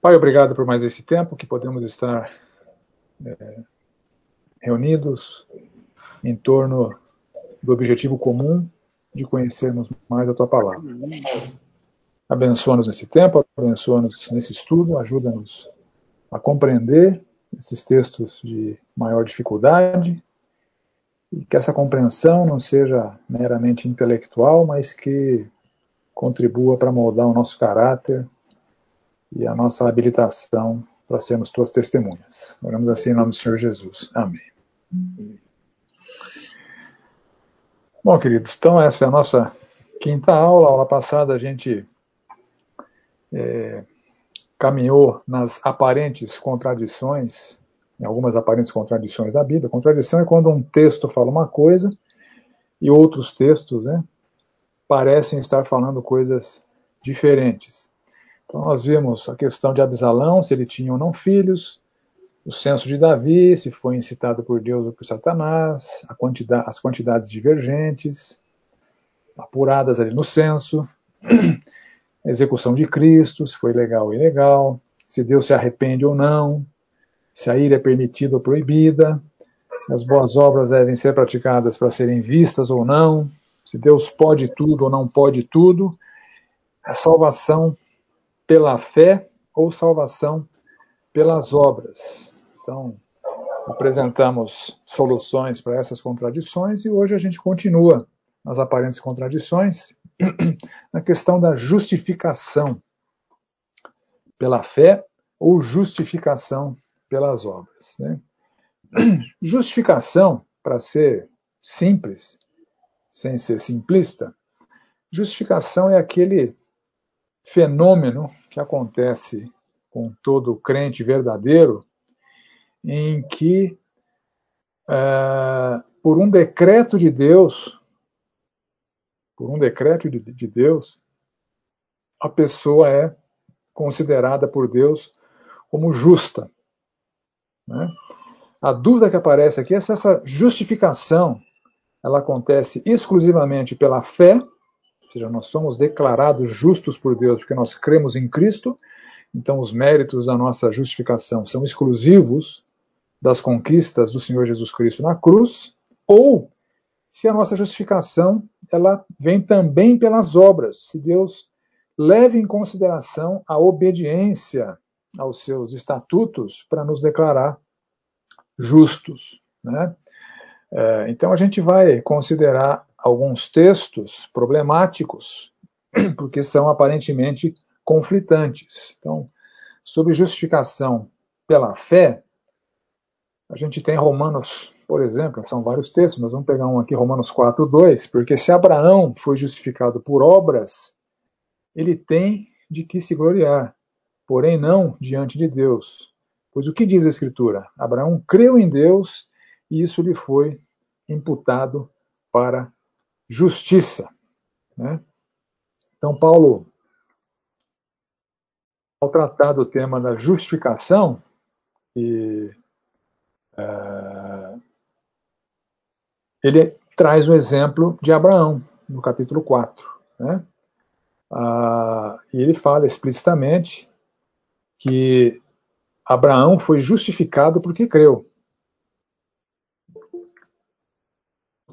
Pai, obrigado por mais esse tempo que podemos estar é, reunidos em torno do objetivo comum de conhecermos mais a tua palavra. Abençoa-nos nesse tempo, abençoa-nos nesse estudo, ajuda-nos a compreender esses textos de maior dificuldade e que essa compreensão não seja meramente intelectual, mas que contribua para moldar o nosso caráter e a nossa habilitação para sermos tuas testemunhas. Oramos assim em nome do Senhor Jesus. Amém. Bom, queridos, então essa é a nossa quinta aula. A aula passada a gente é, caminhou nas aparentes contradições, em algumas aparentes contradições da Bíblia. Contradição é quando um texto fala uma coisa e outros textos né, parecem estar falando coisas diferentes. Então nós vimos a questão de Absalão, se ele tinha ou não filhos, o censo de Davi, se foi incitado por Deus ou por Satanás, quantidade, as quantidades divergentes, apuradas ali no censo, a execução de Cristo, se foi legal ou ilegal, se Deus se arrepende ou não, se a ira é permitida ou proibida, se as boas obras devem ser praticadas para serem vistas ou não, se Deus pode tudo ou não pode tudo, a salvação pela fé ou salvação pelas obras. Então, apresentamos soluções para essas contradições e hoje a gente continua nas aparentes contradições na questão da justificação pela fé ou justificação pelas obras. Né? Justificação, para ser simples, sem ser simplista, justificação é aquele fenômeno que acontece com todo crente verdadeiro, em que, é, por um decreto de Deus, por um decreto de, de Deus, a pessoa é considerada por Deus como justa. Né? A dúvida que aparece aqui é se essa justificação ela acontece exclusivamente pela fé, ou seja, nós somos declarados justos por Deus porque nós cremos em Cristo, então os méritos da nossa justificação são exclusivos das conquistas do Senhor Jesus Cristo na cruz, ou se a nossa justificação ela vem também pelas obras, se Deus leva em consideração a obediência aos seus estatutos para nos declarar justos. Né? É, então a gente vai considerar alguns textos problemáticos, porque são aparentemente conflitantes. Então, sobre justificação pela fé, a gente tem Romanos, por exemplo, são vários textos, mas vamos pegar um aqui, Romanos 4, 2, porque se Abraão foi justificado por obras, ele tem de que se gloriar, porém não diante de Deus. Pois o que diz a Escritura? Abraão creu em Deus e isso lhe foi imputado para justiça. Né? Então, Paulo, ao tratar do tema da justificação, e, é, ele traz o exemplo de Abraão, no capítulo 4. Né? Ah, e ele fala explicitamente que Abraão foi justificado porque creu.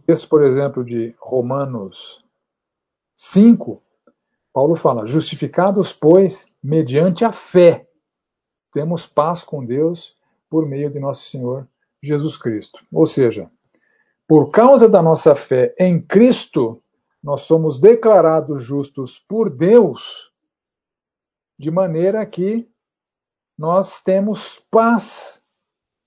Texto, por exemplo, de Romanos 5, Paulo fala: Justificados, pois, mediante a fé, temos paz com Deus por meio de nosso Senhor Jesus Cristo. Ou seja, por causa da nossa fé em Cristo, nós somos declarados justos por Deus, de maneira que nós temos paz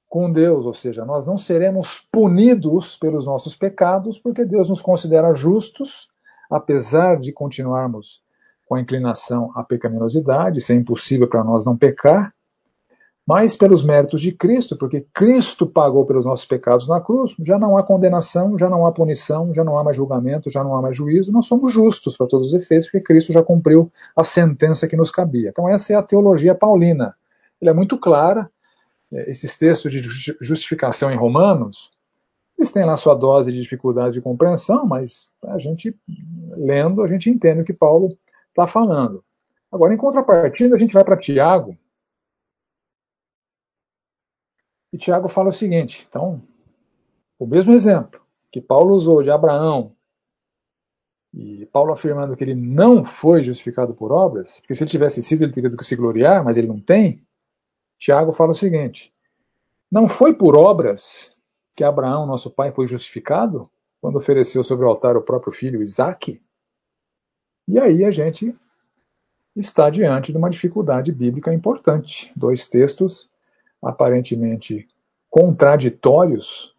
com Deus, ou seja, nós não seremos punidos pelos nossos pecados, porque Deus nos considera justos, apesar de continuarmos com a inclinação à pecaminosidade, isso é impossível para nós não pecar, mas pelos méritos de Cristo, porque Cristo pagou pelos nossos pecados na cruz, já não há condenação, já não há punição, já não há mais julgamento, já não há mais juízo, nós somos justos para todos os efeitos, porque Cristo já cumpriu a sentença que nos cabia. Então essa é a teologia paulina. Ela é muito clara, esses textos de justificação em Romanos, eles têm lá sua dose de dificuldade de compreensão, mas a gente, lendo, a gente entende o que Paulo está falando. Agora, em contrapartida, a gente vai para Tiago, E Tiago fala o seguinte: então, o mesmo exemplo que Paulo usou de Abraão, e Paulo afirmando que ele não foi justificado por obras, porque se ele tivesse sido, ele teria que se gloriar, mas ele não tem. Tiago fala o seguinte: não foi por obras que Abraão, nosso pai, foi justificado quando ofereceu sobre o altar o próprio filho Isaque? E aí a gente está diante de uma dificuldade bíblica importante. Dois textos aparentemente contraditórios,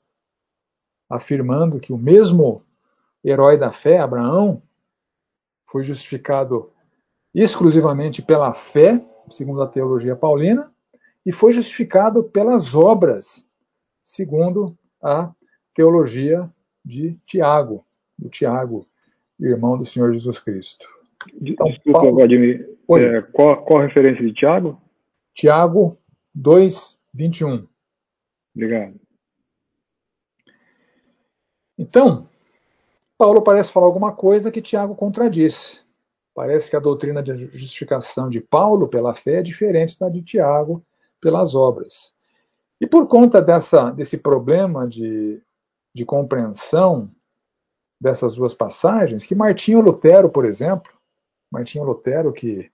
afirmando que o mesmo herói da fé, Abraão, foi justificado exclusivamente pela fé, segundo a teologia paulina, e foi justificado pelas obras, segundo a teologia de Tiago, do Tiago, irmão do Senhor Jesus Cristo. Então, Desculpa, Paulo... Vladimir. É, qual, qual a referência de Tiago? Tiago 2, 21. Obrigado. Então, Paulo parece falar alguma coisa que Tiago contradiz. Parece que a doutrina de justificação de Paulo pela fé é diferente da de Tiago pelas obras. E por conta dessa, desse problema de, de compreensão dessas duas passagens, que Martinho Lutero, por exemplo, Martinho Lutero, que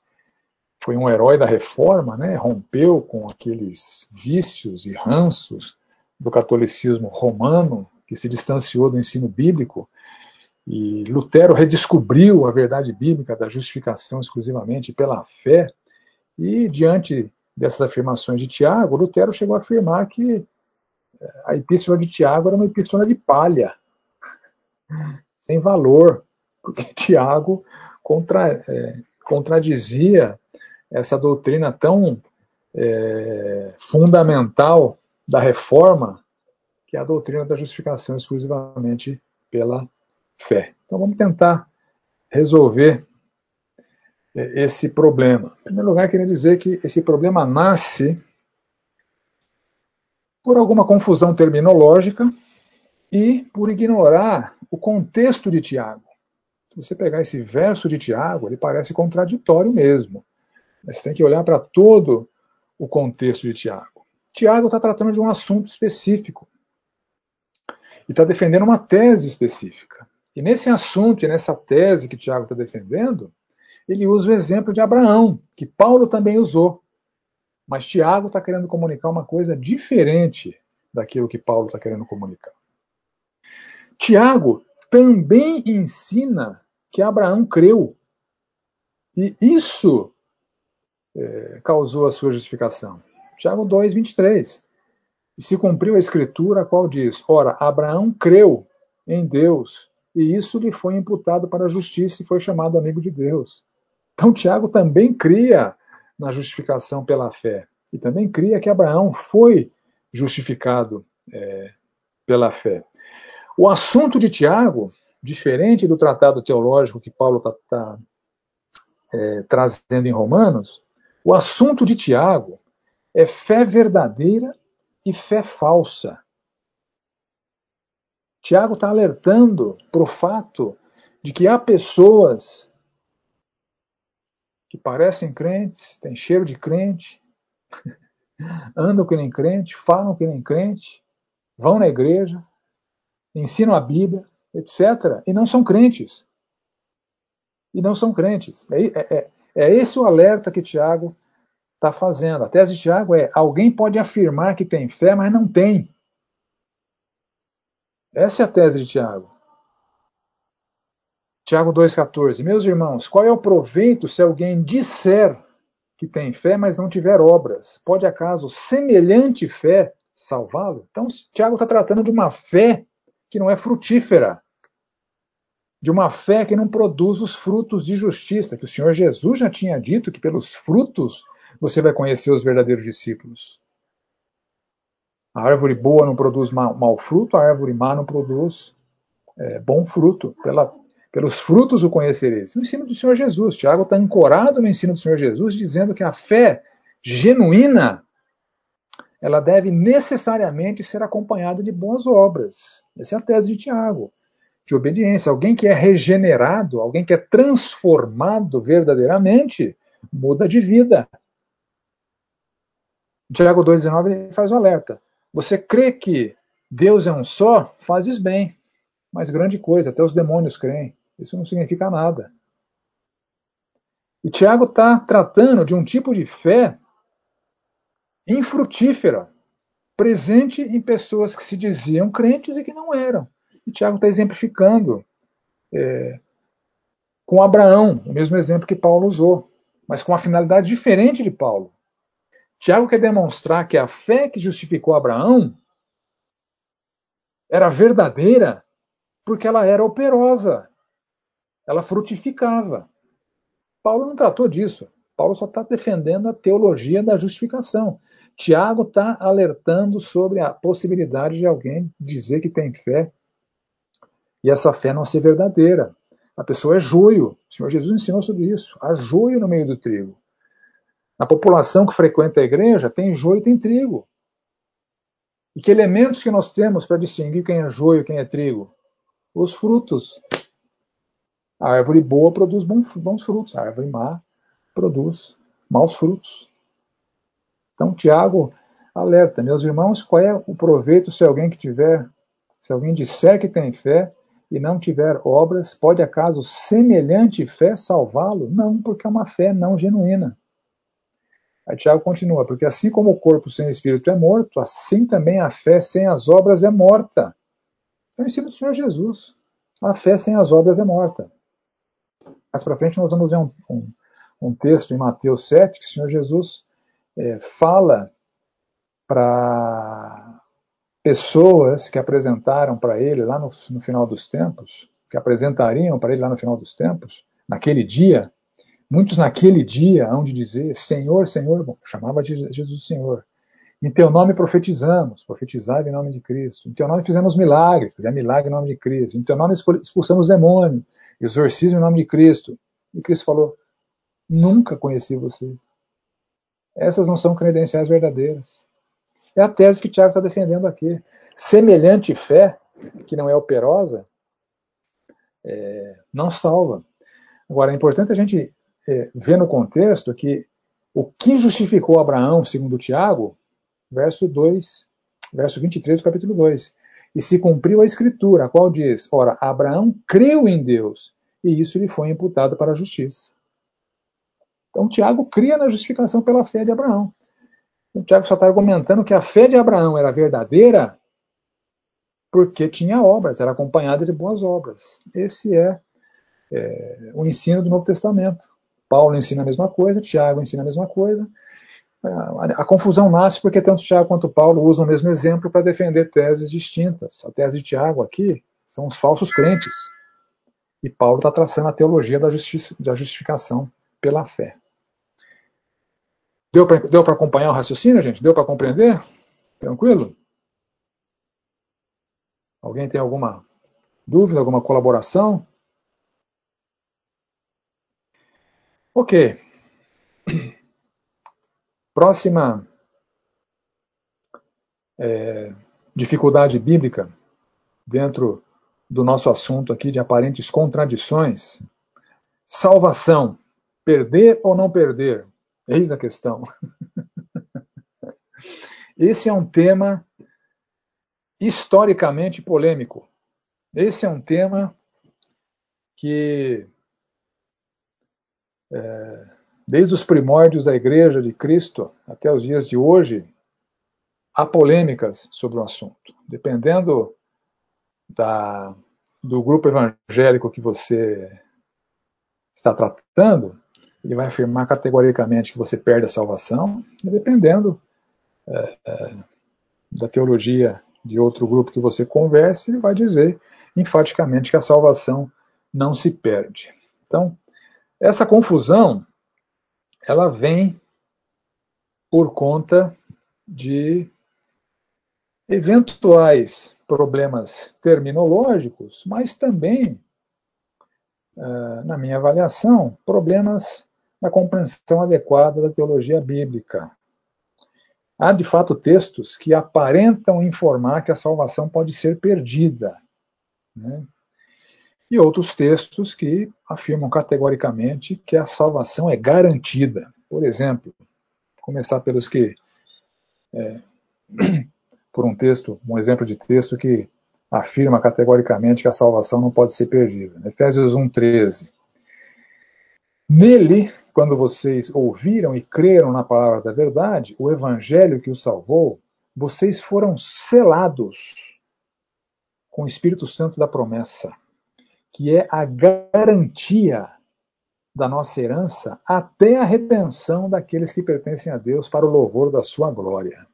foi um herói da reforma, né, rompeu com aqueles vícios e ranços do catolicismo romano, que se distanciou do ensino bíblico, e Lutero redescobriu a verdade bíblica da justificação exclusivamente pela fé, e diante dessas afirmações de Tiago, Lutero chegou a afirmar que eh, a epístola de Tiago era uma epístola de palha, sem valor, porque Tiago contra, é, contradizia essa doutrina tão é, fundamental da reforma, que é a doutrina da justificação exclusivamente pela fé. Então vamos tentar resolver é, esse problema. Em primeiro lugar, queria dizer que esse problema nasce por alguma confusão terminológica e por ignorar o contexto de Tiago. Se você pegar esse verso de Tiago, ele parece contraditório mesmo. Você tem que olhar para todo o contexto de Tiago. Tiago está tratando de um assunto específico e está defendendo uma tese específica. E nesse assunto e nessa tese que Tiago está defendendo, ele usa o exemplo de Abraão, que Paulo também usou. Mas Tiago está querendo comunicar uma coisa diferente daquilo que Paulo está querendo comunicar. Tiago também ensina que Abraão creu. E isso é, causou a sua justificação. Tiago 2, 23. E se cumpriu a escritura, a qual diz: Ora, Abraão creu em Deus, e isso lhe foi imputado para a justiça e foi chamado amigo de Deus. Então, Tiago também cria na justificação pela fé. E também cria que Abraão foi justificado é, pela fé. O assunto de Tiago, diferente do tratado teológico que Paulo está tá, é, trazendo em Romanos, o assunto de Tiago é fé verdadeira e fé falsa. Tiago está alertando para o fato de que há pessoas que parecem crentes, têm cheiro de crente, andam que nem crente, falam que nem crente, vão na igreja, ensinam a Bíblia, etc., e não são crentes. E não são crentes. É, é, é, é esse o alerta que Tiago está fazendo. A tese de Tiago é: alguém pode afirmar que tem fé, mas não tem. Essa é a tese de Tiago. Tiago 2,14. Meus irmãos, qual é o proveito se alguém disser que tem fé, mas não tiver obras? Pode acaso semelhante fé salvá-lo? Então, Tiago está tratando de uma fé que não é frutífera, de uma fé que não produz os frutos de justiça, que o Senhor Jesus já tinha dito que pelos frutos você vai conhecer os verdadeiros discípulos. A árvore boa não produz mau fruto, a árvore má não produz é, bom fruto. Pela, pelos frutos o conhecereis. No ensino do Senhor Jesus. Tiago está ancorado no ensino do Senhor Jesus, dizendo que a fé genuína ela deve necessariamente ser acompanhada de boas obras. Essa é a tese de Tiago, de obediência. Alguém que é regenerado, alguém que é transformado verdadeiramente, muda de vida. Tiago 2,19 faz o alerta. Você crê que Deus é um só? Fazes bem. Mas grande coisa, até os demônios creem. Isso não significa nada. E Tiago está tratando de um tipo de fé infrutífera, presente em pessoas que se diziam crentes e que não eram. E Tiago está exemplificando é, com Abraão, o mesmo exemplo que Paulo usou, mas com uma finalidade diferente de Paulo. Tiago quer demonstrar que a fé que justificou Abraão era verdadeira porque ela era operosa, ela frutificava. Paulo não tratou disso. Paulo só está defendendo a teologia da justificação. Tiago está alertando sobre a possibilidade de alguém dizer que tem fé e essa fé não ser verdadeira. A pessoa é joio. O Senhor Jesus ensinou sobre isso. Há joio no meio do trigo. Na população que frequenta a igreja, tem joio e tem trigo. E que elementos que nós temos para distinguir quem é joio e quem é trigo? Os frutos. A árvore boa produz bons frutos, a árvore má produz maus frutos. Então, Tiago alerta, meus irmãos, qual é o proveito se alguém que tiver, se alguém disser que tem fé e não tiver obras, pode acaso semelhante fé salvá-lo? Não, porque é uma fé não genuína. Aí Tiago continua, porque assim como o corpo sem espírito é morto, assim também a fé sem as obras é morta. É o ensino do Senhor Jesus. A fé sem as obras é morta. Mais para frente nós vamos ver um, um, um, texto em Mateus 7 que o Senhor Jesus é, fala para pessoas que apresentaram para ele lá no, no final dos tempos, que apresentariam para ele lá no final dos tempos, naquele dia, muitos naquele dia hão de dizer: Senhor, Senhor, bom, chamava Jesus Senhor. Em teu nome profetizamos, profetizai em nome de Cristo. Em teu nome fizemos milagres, fizemos milagre em nome de Cristo. Em teu nome expulsamos demônios exorcismo em nome de Cristo. E Cristo falou: Nunca conheci você. Essas não são credenciais verdadeiras. É a tese que Tiago está defendendo aqui. Semelhante fé, que não é operosa, é, não salva. Agora, é importante a gente é, ver no contexto que o que justificou Abraão, segundo Tiago, verso 2, verso 23 do capítulo 2, e se cumpriu a escritura, a qual diz: Ora, Abraão creu em Deus, e isso lhe foi imputado para a justiça. Então, Tiago cria na justificação pela fé de Abraão. O Tiago só está argumentando que a fé de Abraão era verdadeira porque tinha obras, era acompanhada de boas obras. Esse é, é o ensino do Novo Testamento. Paulo ensina a mesma coisa, Tiago ensina a mesma coisa, a, confusão nasce porque tanto Tiago quanto Paulo usam o mesmo exemplo para defender teses distintas. A tese de Tiago aqui são os falsos crentes. E Paulo está traçando a teologia da, da justificação pela fé. Deu para acompanhar o raciocínio, gente? Deu para compreender? Tranquilo? Alguém tem alguma dúvida, alguma colaboração? Ok. Próxima é, dificuldade bíblica dentro do nosso assunto aqui de aparentes contradições. Salvação. Perder ou não perder? Eis a questão. Esse é um tema historicamente polêmico. Esse é um tema que é, Desde os primórdios da Igreja de Cristo até os dias de hoje, há polêmicas sobre o assunto. Dependendo da, do grupo evangélico que você está tratando, ele vai afirmar categoricamente que você perde a salvação, e dependendo é, é, da teologia de outro grupo que você converse, ele vai dizer enfaticamente que a salvação não se perde. Então, essa confusão ela vem por conta de eventuais problemas terminológicos, mas também, ah, na minha avaliação, problemas na compreensão adequada da teologia bíblica. Há, de fato, textos que aparentam informar que a salvação pode ser perdida. Né? E outros textos que afirmam categoricamente que a salvação é garantida. Por exemplo, começar pelos que é, por um texto, um exemplo de texto que afirma categoricamente que a salvação não pode ser perdida. Efésios 1:13. Nele, quando vocês ouviram e creram na palavra da verdade, o evangelho que os salvou, vocês foram selados com o Espírito Santo da promessa, que é a garantia da nossa herança até a redenção daqueles que pertencem a Deus para o louvor da sua glória.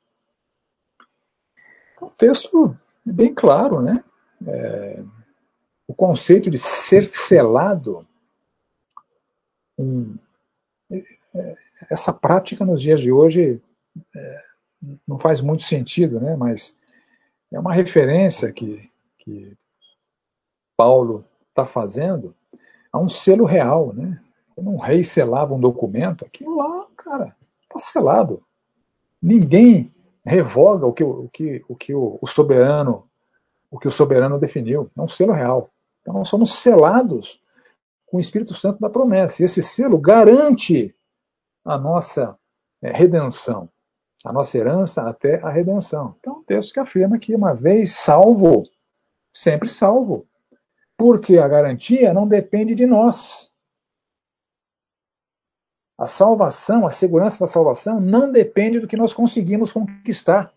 O texto é bem claro, né? É, o conceito de ser selado, um, é, essa prática nos dias de hoje é, não faz muito sentido, né? Mas é uma referência que, que Paulo está fazendo a um selo real, né? Quando um rei selava um documento, aquilo lá, cara, está selado. Ninguém revoga o que o, que, o, que o, o soberano o que o soberano definiu. É um selo real. Então nós somos selados com o Espírito Santo da promessa. E esse selo garante a nossa é, redenção, a nossa herança até a redenção. Então, um texto que afirma que uma vez salvo, sempre salvo. Porque a garantia não depende de nós. A salvação, a segurança da salvação não depende do que nós conseguimos conquistar.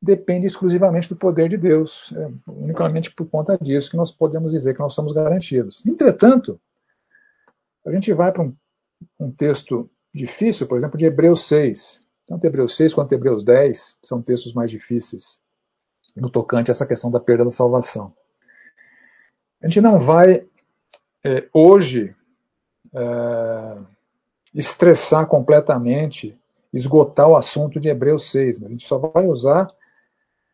Depende exclusivamente do poder de Deus. É unicamente por conta disso que nós podemos dizer que nós somos garantidos. Entretanto, a gente vai para um, um texto difícil, por exemplo, de Hebreus 6. Tanto Hebreus 6 quanto Hebreus 10 são textos mais difíceis no tocante a essa questão da perda da salvação. A gente não vai é, hoje é, estressar completamente, esgotar o assunto de Hebreus 6. Né? A gente só vai usar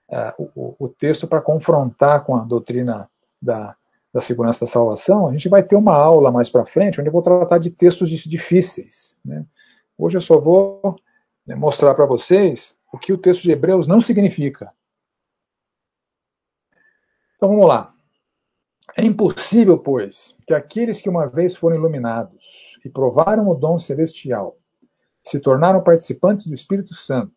uh, o, o, texto para confrontar com a doutrina da, da segurança da salvação. A gente vai ter uma aula mais para frente, onde eu vou tratar de textos difíceis. Né? Hoje eu só vou né, mostrar para vocês o que o texto de Hebreus não significa. Então vamos lá. É impossível, pois, que aqueles que uma vez foram iluminados e provaram o dom celestial, se tornaram participantes do Espírito Santo,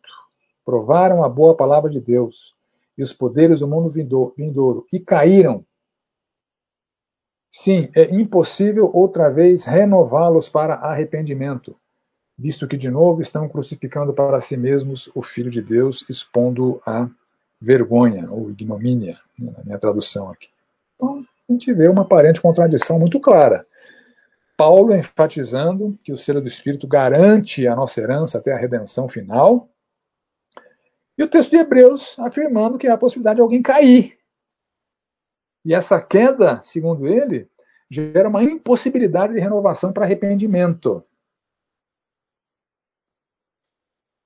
provaram a boa palavra de Deus e os poderes do mundo vindouro e caíram. Sim, é impossível outra vez renová-los para arrependimento, visto que de novo estão crucificando para si mesmos o Filho de Deus, expondo a vergonha ou ignomínia, na minha tradução aqui. Então, a gente vê uma aparente contradição muito clara. Paulo enfatizando que o selo do Espírito garante a nossa herança até a redenção final. E o texto de Hebreus afirmando que há a possibilidade de alguém cair. E essa queda, segundo ele, gera uma impossibilidade de renovação para arrependimento.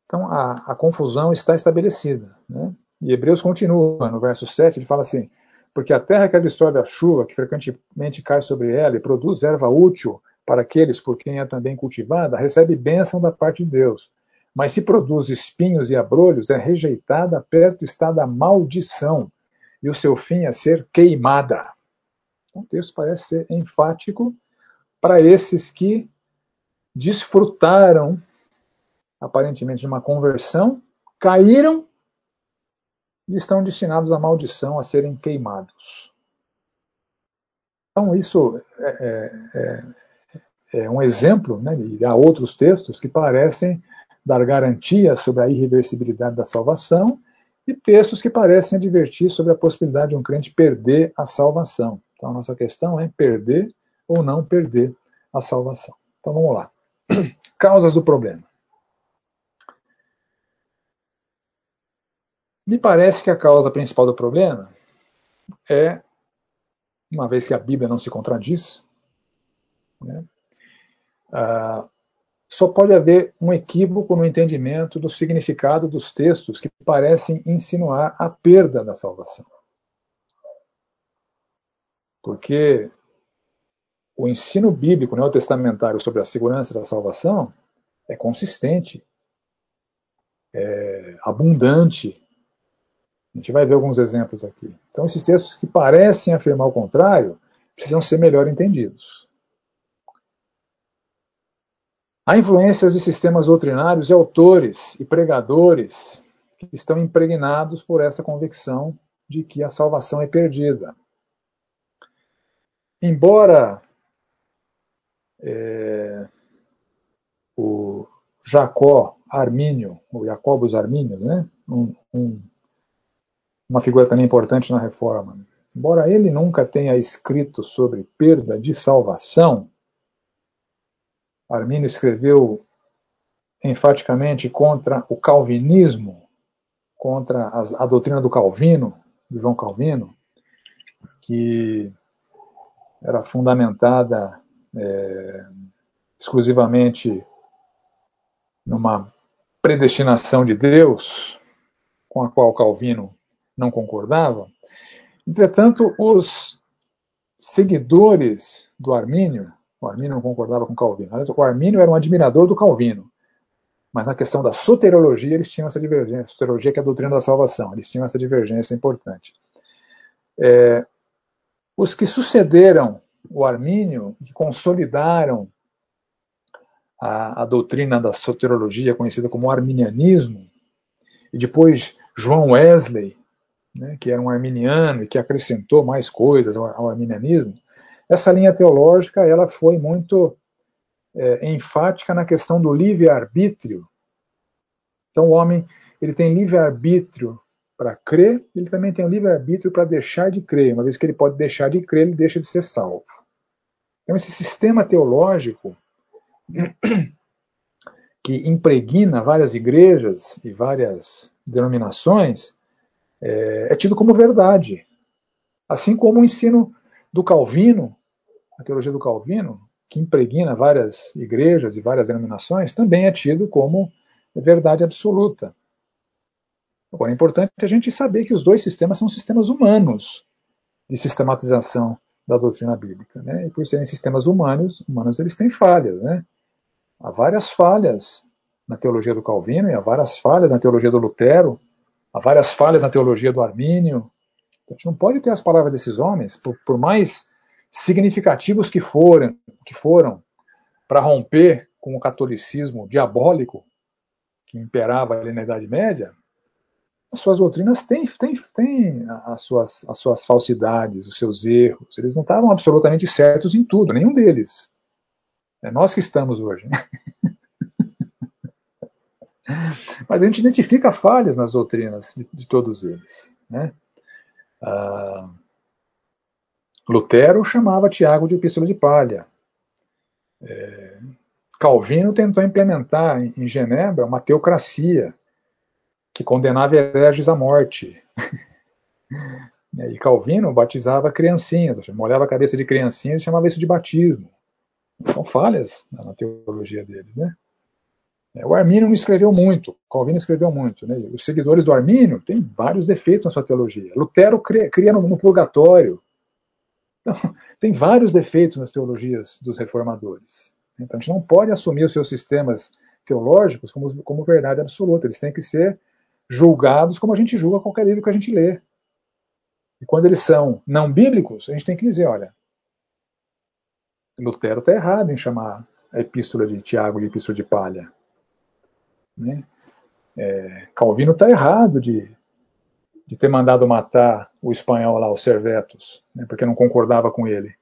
Então a, a confusão está estabelecida. Né? E Hebreus continua, no verso 7, ele fala assim: porque a terra que absorve a chuva, que frequentemente cai sobre ela e produz erva útil para aqueles por quem é também cultivada, recebe bênção da parte de Deus. Mas se produz espinhos e abrolhos, é rejeitada, perto está da maldição, e o seu fim é ser queimada. Então, o texto parece ser enfático para esses que desfrutaram, aparentemente, de uma conversão, caíram e estão destinados à maldição, a serem queimados. Então, isso é, é, é, é um exemplo, né, e há outros textos que parecem dar garantia sobre a irreversibilidade da salvação, e textos que parecem advertir sobre a possibilidade de um crente perder a salvação. Então, a nossa questão é perder ou não perder a salvação. Então, vamos lá. Causas do problema. Me parece que a causa principal do problema é, uma vez que a Bíblia não se contradiz, né, só pode haver um equívoco no entendimento do significado dos textos que parecem insinuar a perda da salvação. Porque o ensino bíblico neotestamentário sobre a segurança da salvação é consistente, é abundante, a gente vai ver alguns exemplos aqui. Então, esses textos que parecem afirmar o contrário precisam ser melhor entendidos. Há influências de sistemas doutrinários e autores e pregadores que estão impregnados por essa convicção de que a salvação é perdida. Embora é, o Jacó Armínio, o Jacobus Armínios, né, um, um, uma figura também importante na Reforma, embora ele nunca tenha escrito sobre perda de salvação, Armínio escreveu enfaticamente contra o calvinismo, contra a, a doutrina do Calvino, do João Calvino, que era fundamentada é, exclusivamente numa predestinação de Deus, com a qual Calvino não concordava. Entretanto, os seguidores do Armínio, o Armínio não concordava com Calvino, o Armínio era um admirador do Calvino, mas na questão da soteriologia eles tinham essa divergência, soteriologia que é a doutrina da salvação, eles tinham essa divergência importante. É, os que sucederam o Armínio, que consolidaram a, a doutrina da soteriologia, conhecida como arminianismo, e depois João Wesley, né, que era um arminiano e que acrescentou mais coisas ao, ao arminianismo, essa linha teológica ela foi muito é, enfática na questão do livre-arbítrio. Então, o homem ele tem livre-arbítrio para crer, ele também tem livre-arbítrio para deixar de crer. Uma vez que ele pode deixar de crer, ele deixa de ser salvo. Então, esse sistema teológico que impregna várias igrejas e várias denominações é, é tido como verdade. Assim como o ensino do Calvino, a teologia do Calvino, que impregna várias igrejas e várias denominações, também é tido como verdade absoluta. Agora, é importante a gente saber que os dois sistemas são sistemas humanos de sistematização da doutrina bíblica. Né? E por serem sistemas humanos, humanos eles têm falhas. Né? Há várias falhas na teologia do Calvino, e há várias falhas na teologia do Lutero, há várias falhas na teologia do Armínio. A gente não pode ter as palavras desses homens, por, por mais significativos que, foram, que foram para romper com o catolicismo diabólico que imperava ali na Idade Média, as suas doutrinas têm, têm, têm as, suas, as suas falsidades, os seus erros. Eles não estavam absolutamente certos em tudo, nenhum deles. É nós que estamos hoje. Mas a gente identifica falhas nas doutrinas de, de todos eles. Né? Ah, Lutero chamava Tiago de epístola de palha. É, Calvino tentou implementar em Genebra uma teocracia que condenava hereges à morte. e Calvino batizava criancinhas, molhava a cabeça de criancinhas e chamava isso de batismo. São falhas na teologia deles. Né? É, o Armínio não escreveu muito, Calvino escreveu muito. Né? Os seguidores do Armínio têm vários defeitos na sua teologia. Lutero cria, no, no purgatório. Então, tem vários defeitos nas teologias dos reformadores. Então a gente não pode assumir os seus sistemas teológicos como, como verdade absoluta. Eles têm que ser julgados como a gente julga qualquer livro que a gente lê. E quando eles são não bíblicos, a gente tem que dizer, olha, Lutero está errado em chamar a epístola de Tiago de epístola de palha. Né? É, Calvino está errado de, de ter mandado matar o espanhol lá, o Servetus, né, porque não concordava com ele.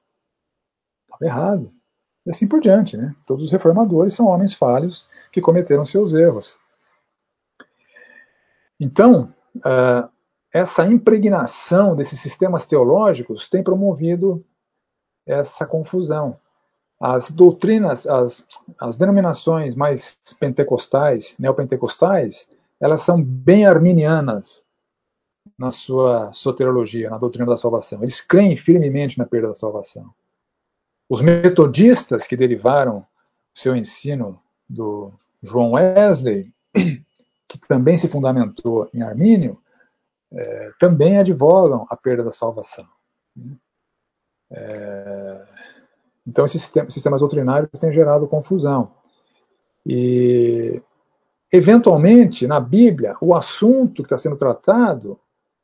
Estava errado. E assim por diante. Né? Todos os reformadores são homens falhos que cometeram seus erros. Então, uh, essa impregnação desses sistemas teológicos tem promovido essa confusão. As doutrinas, as, as denominações mais pentecostais, neopentecostais, elas são bem arminianas na sua soterologia, na doutrina da salvação. Eles creem firmemente na perda da salvação. Os metodistas que derivaram seu ensino do João Wesley que também se fundamentou em Armínio, é, também advogam a perda da salvação. É, então, esses sistemas, doutrinários têm gerado confusão. E, eventualmente, na Bíblia, o assunto que está sendo tratado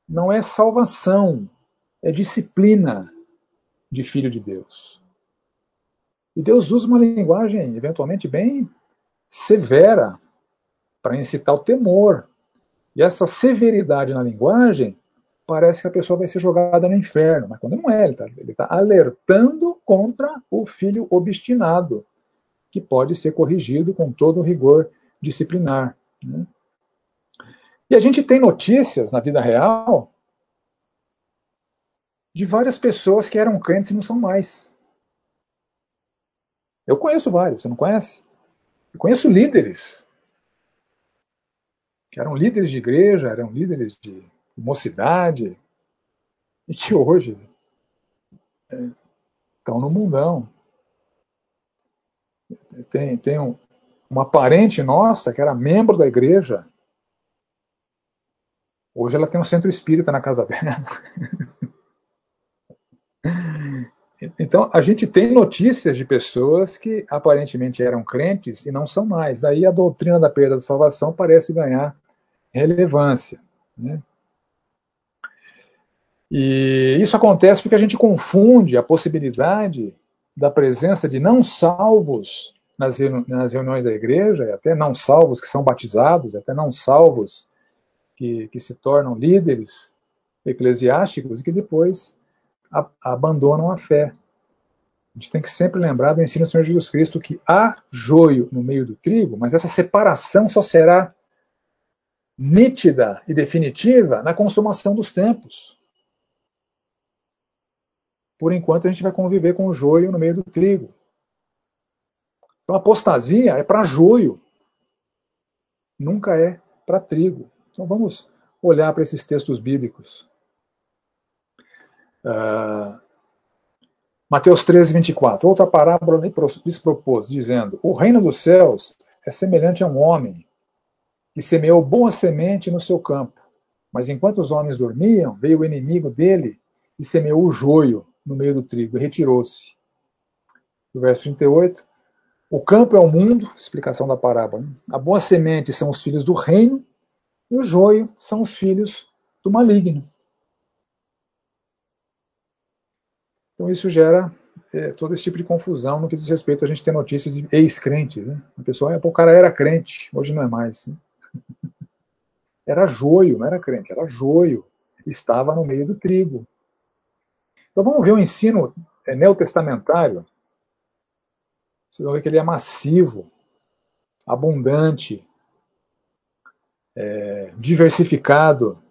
não é salvação, é disciplina de filho de Deus. E Deus usa uma linguagem, eventualmente, bem severa para incitar o temor E essa severidade na linguagem parece que a pessoa vai ser jogada no inferno, mas quando não é, ele está tá alertando contra o filho obstinado, que pode ser corrigido com todo o rigor disciplinar. Né? E a gente tem notícias na vida real de várias pessoas que eram crentes e não são mais. Eu conheço vários, você não conhece? Eu conheço líderes que eram líderes de igreja, eram líderes de mocidade, e que hoje é, estão no mundão. Tem, tem um, uma parente nossa que era membro da igreja. Hoje ela tem um centro espírita na casa dela. Então, a gente tem notícias de pessoas que aparentemente eram crentes e não são mais. Daí a doutrina da perda da salvação parece ganhar relevância. Né? E isso acontece porque a gente confunde a possibilidade da presença de não salvos nas, reuniões da igreja, até não salvos que são batizados, até não salvos que, que se tornam líderes eclesiásticos e que depois a, abandonam a fé. A gente tem que sempre lembrar do ensino do Senhor Jesus Cristo que há joio no meio do trigo, mas essa separação só será nítida e definitiva na consumação dos tempos. Por enquanto, a gente vai conviver com o joio no meio do trigo. Então, apostasia é para joio, nunca é para trigo. Então, vamos olhar para esses textos bíblicos. Uh, Mateus 13, 24. Outra parábola lhes propôs, dizendo: O reino dos céus é semelhante a um homem que semeou boa semente no seu campo. Mas enquanto os homens dormiam, veio o inimigo dele e semeou o joio no meio do trigo e retirou-se. O verso 38. O campo é o mundo, explicação da parábola. Né? A boa semente são os filhos do reino e o joio são os filhos do maligno. Então isso gera é, todo esse tipo de confusão no que diz respeito a gente ter notícias de ex-crentes. Né? A pessoa, o cara era crente, hoje não é mais. Né? Era joio, não era crente, era joio. Estava no meio do trigo. Então vamos ver o ensino é, neotestamentário. Vocês vão ver que ele é massivo, abundante, é, diversificado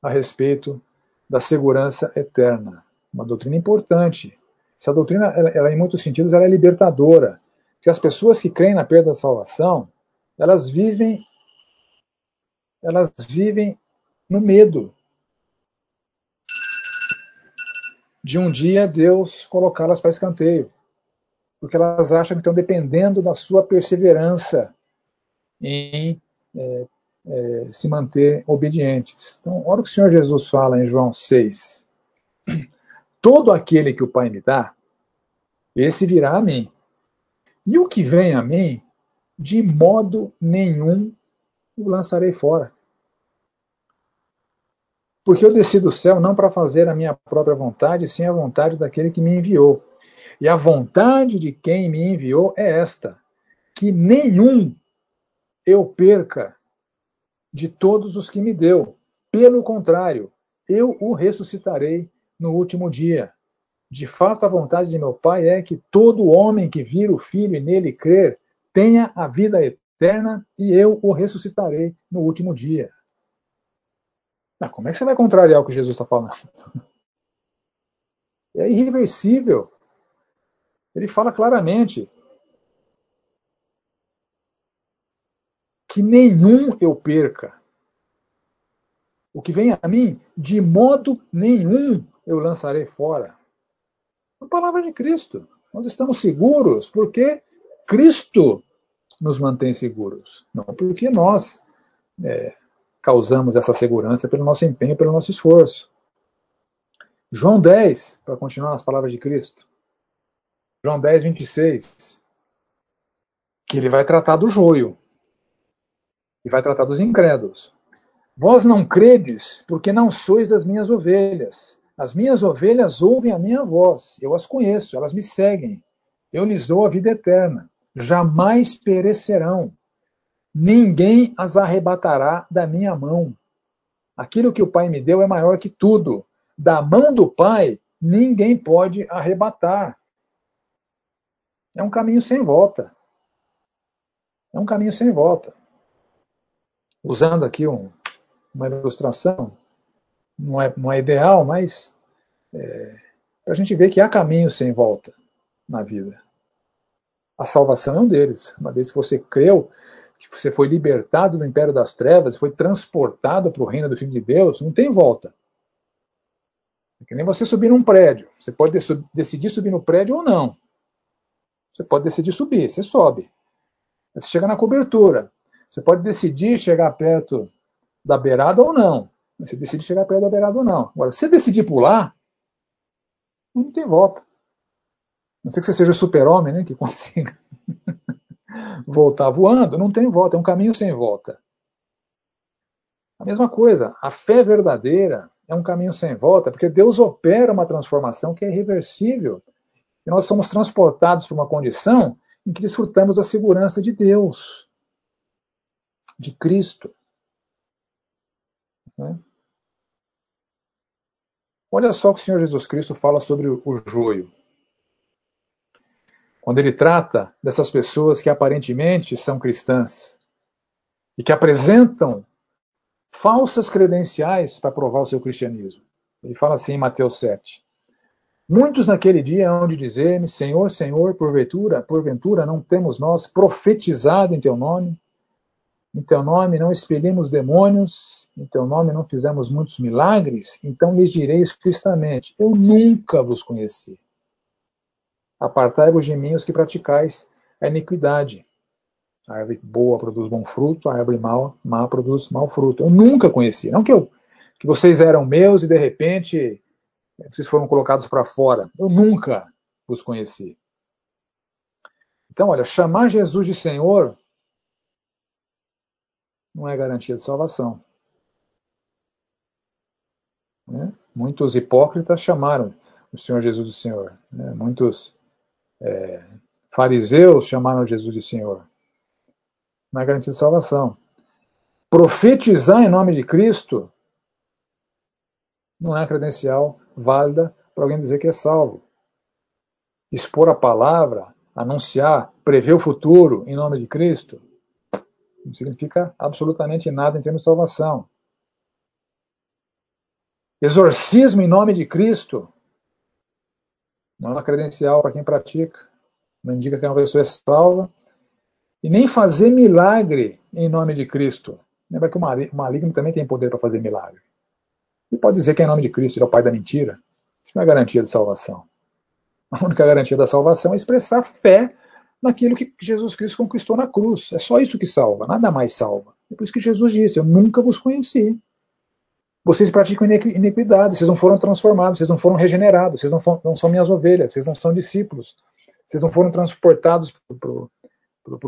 a respeito da segurança eterna. Uma doutrina importante. Essa doutrina, ela, ela, em muitos sentidos, ela é libertadora. Porque as pessoas que creem na perda da salvação, elas vivem elas vivem no medo de um dia Deus colocá-las para escanteio, porque elas acham que estão dependendo da sua perseverança em é, é, se manter obedientes. Então, olha o que o Senhor Jesus fala em João 6. Todo aquele que o Pai me dá, esse virá a mim. E o que vem a mim, de modo nenhum o lançarei fora. Porque eu desci do céu não para fazer a minha própria vontade, sim a vontade daquele que me enviou. E a vontade de quem me enviou é esta: que nenhum eu perca de todos os que me deu. Pelo contrário, eu o ressuscitarei no último dia. De fato, a vontade de meu Pai é que todo homem que vir o Filho e nele crer tenha a vida eterna e eu o ressuscitarei no último dia. Ah, como é que você vai contrariar o que Jesus está falando? É irreversível. Ele fala claramente que nenhum eu perca. O que vem a mim, de modo nenhum eu lançarei fora. A palavra de Cristo. Nós estamos seguros porque Cristo nos mantém seguros, não porque nós é, causamos essa segurança pelo nosso empenho, pelo nosso esforço. João 10, para continuar as palavras de Cristo. João 10, 26. Que ele vai tratar do joio. E vai tratar dos incrédulos. Vós não credes, porque não sois das minhas ovelhas. As minhas ovelhas ouvem a minha voz. Eu as conheço, elas me seguem. Eu lhes dou a vida eterna. Jamais perecerão ninguém as arrebatará da minha mão. Aquilo que o Pai me deu é maior que tudo. Da mão do Pai, ninguém pode arrebatar. É um caminho sem volta. É um caminho sem volta. Usando aqui um, uma ilustração, não é, não é ideal, mas é, para a gente ver que há caminhos sem volta na vida. A salvação é um deles. Uma vez que você creu, que você foi libertado do império das trevas, foi transportado para o reino do Filho de Deus, não tem volta. É que nem você subir num prédio. Você pode decidir subir no prédio ou não. Você pode decidir subir, você sobe. Você chega na cobertura. Você pode decidir chegar perto da beirada ou não. Você decide chegar perto da beirada ou não. Agora, se você decidir pular, não tem volta. Não sei que você seja super-homem, né, que consiga voltar voando, não tem volta, é um caminho sem volta. A mesma coisa, a fé verdadeira é um caminho sem volta, porque Deus opera uma transformação que é irreversível. E nós somos transportados para uma condição em que desfrutamos da segurança de Deus, de Cristo. Né? Olha só o que o Senhor Jesus Cristo fala sobre o joio. Quando ele trata dessas pessoas que aparentemente são cristãs e que apresentam falsas credenciais para provar o seu cristianismo. Ele fala assim em Mateus 7. Muitos naquele dia hão de dizer-me, Senhor, Senhor, porventura, porventura não temos nós profetizado em teu nome? Em teu nome não expelimos demônios, em teu nome não fizemos muitos milagres? Então lhes direi explicitamente, eu nunca vos conheci. Apartai-vos de mim os que praticais a iniquidade. A árvore boa produz bom fruto, a árvore mal, má produz mau fruto. Eu nunca conheci. Não que, eu, que vocês eram meus e de repente vocês foram colocados para fora. Eu nunca vos conheci. Então, olha, chamar Jesus de Senhor não é garantia de salvação. Né? Muitos hipócritas chamaram o Senhor Jesus de Senhor. Né? Muitos é, fariseus chamaram Jesus de Senhor. Não é garantia de salvação. Profetizar em nome de Cristo não é credencial válida para alguém dizer que é salvo. Expor a palavra, anunciar, prever o futuro em nome de Cristo, não significa absolutamente nada em termos de salvação. Exorcismo em nome de Cristo não é uma credencial para quem pratica, não indica que uma pessoa é salva. E nem fazer milagre em nome de Cristo. Lembra que o maligno também tem poder para fazer milagre. E pode dizer que é em nome de Cristo, ele é o pai da mentira. Isso não é garantia de salvação. A única garantia da salvação é expressar fé naquilo que Jesus Cristo conquistou na cruz. É só isso que salva, nada mais salva. É por isso que Jesus disse: Eu nunca vos conheci. Vocês praticam iniquidade, vocês não foram transformados, vocês não foram regenerados, vocês não, foram, não são minhas ovelhas, vocês não são discípulos, vocês não foram transportados para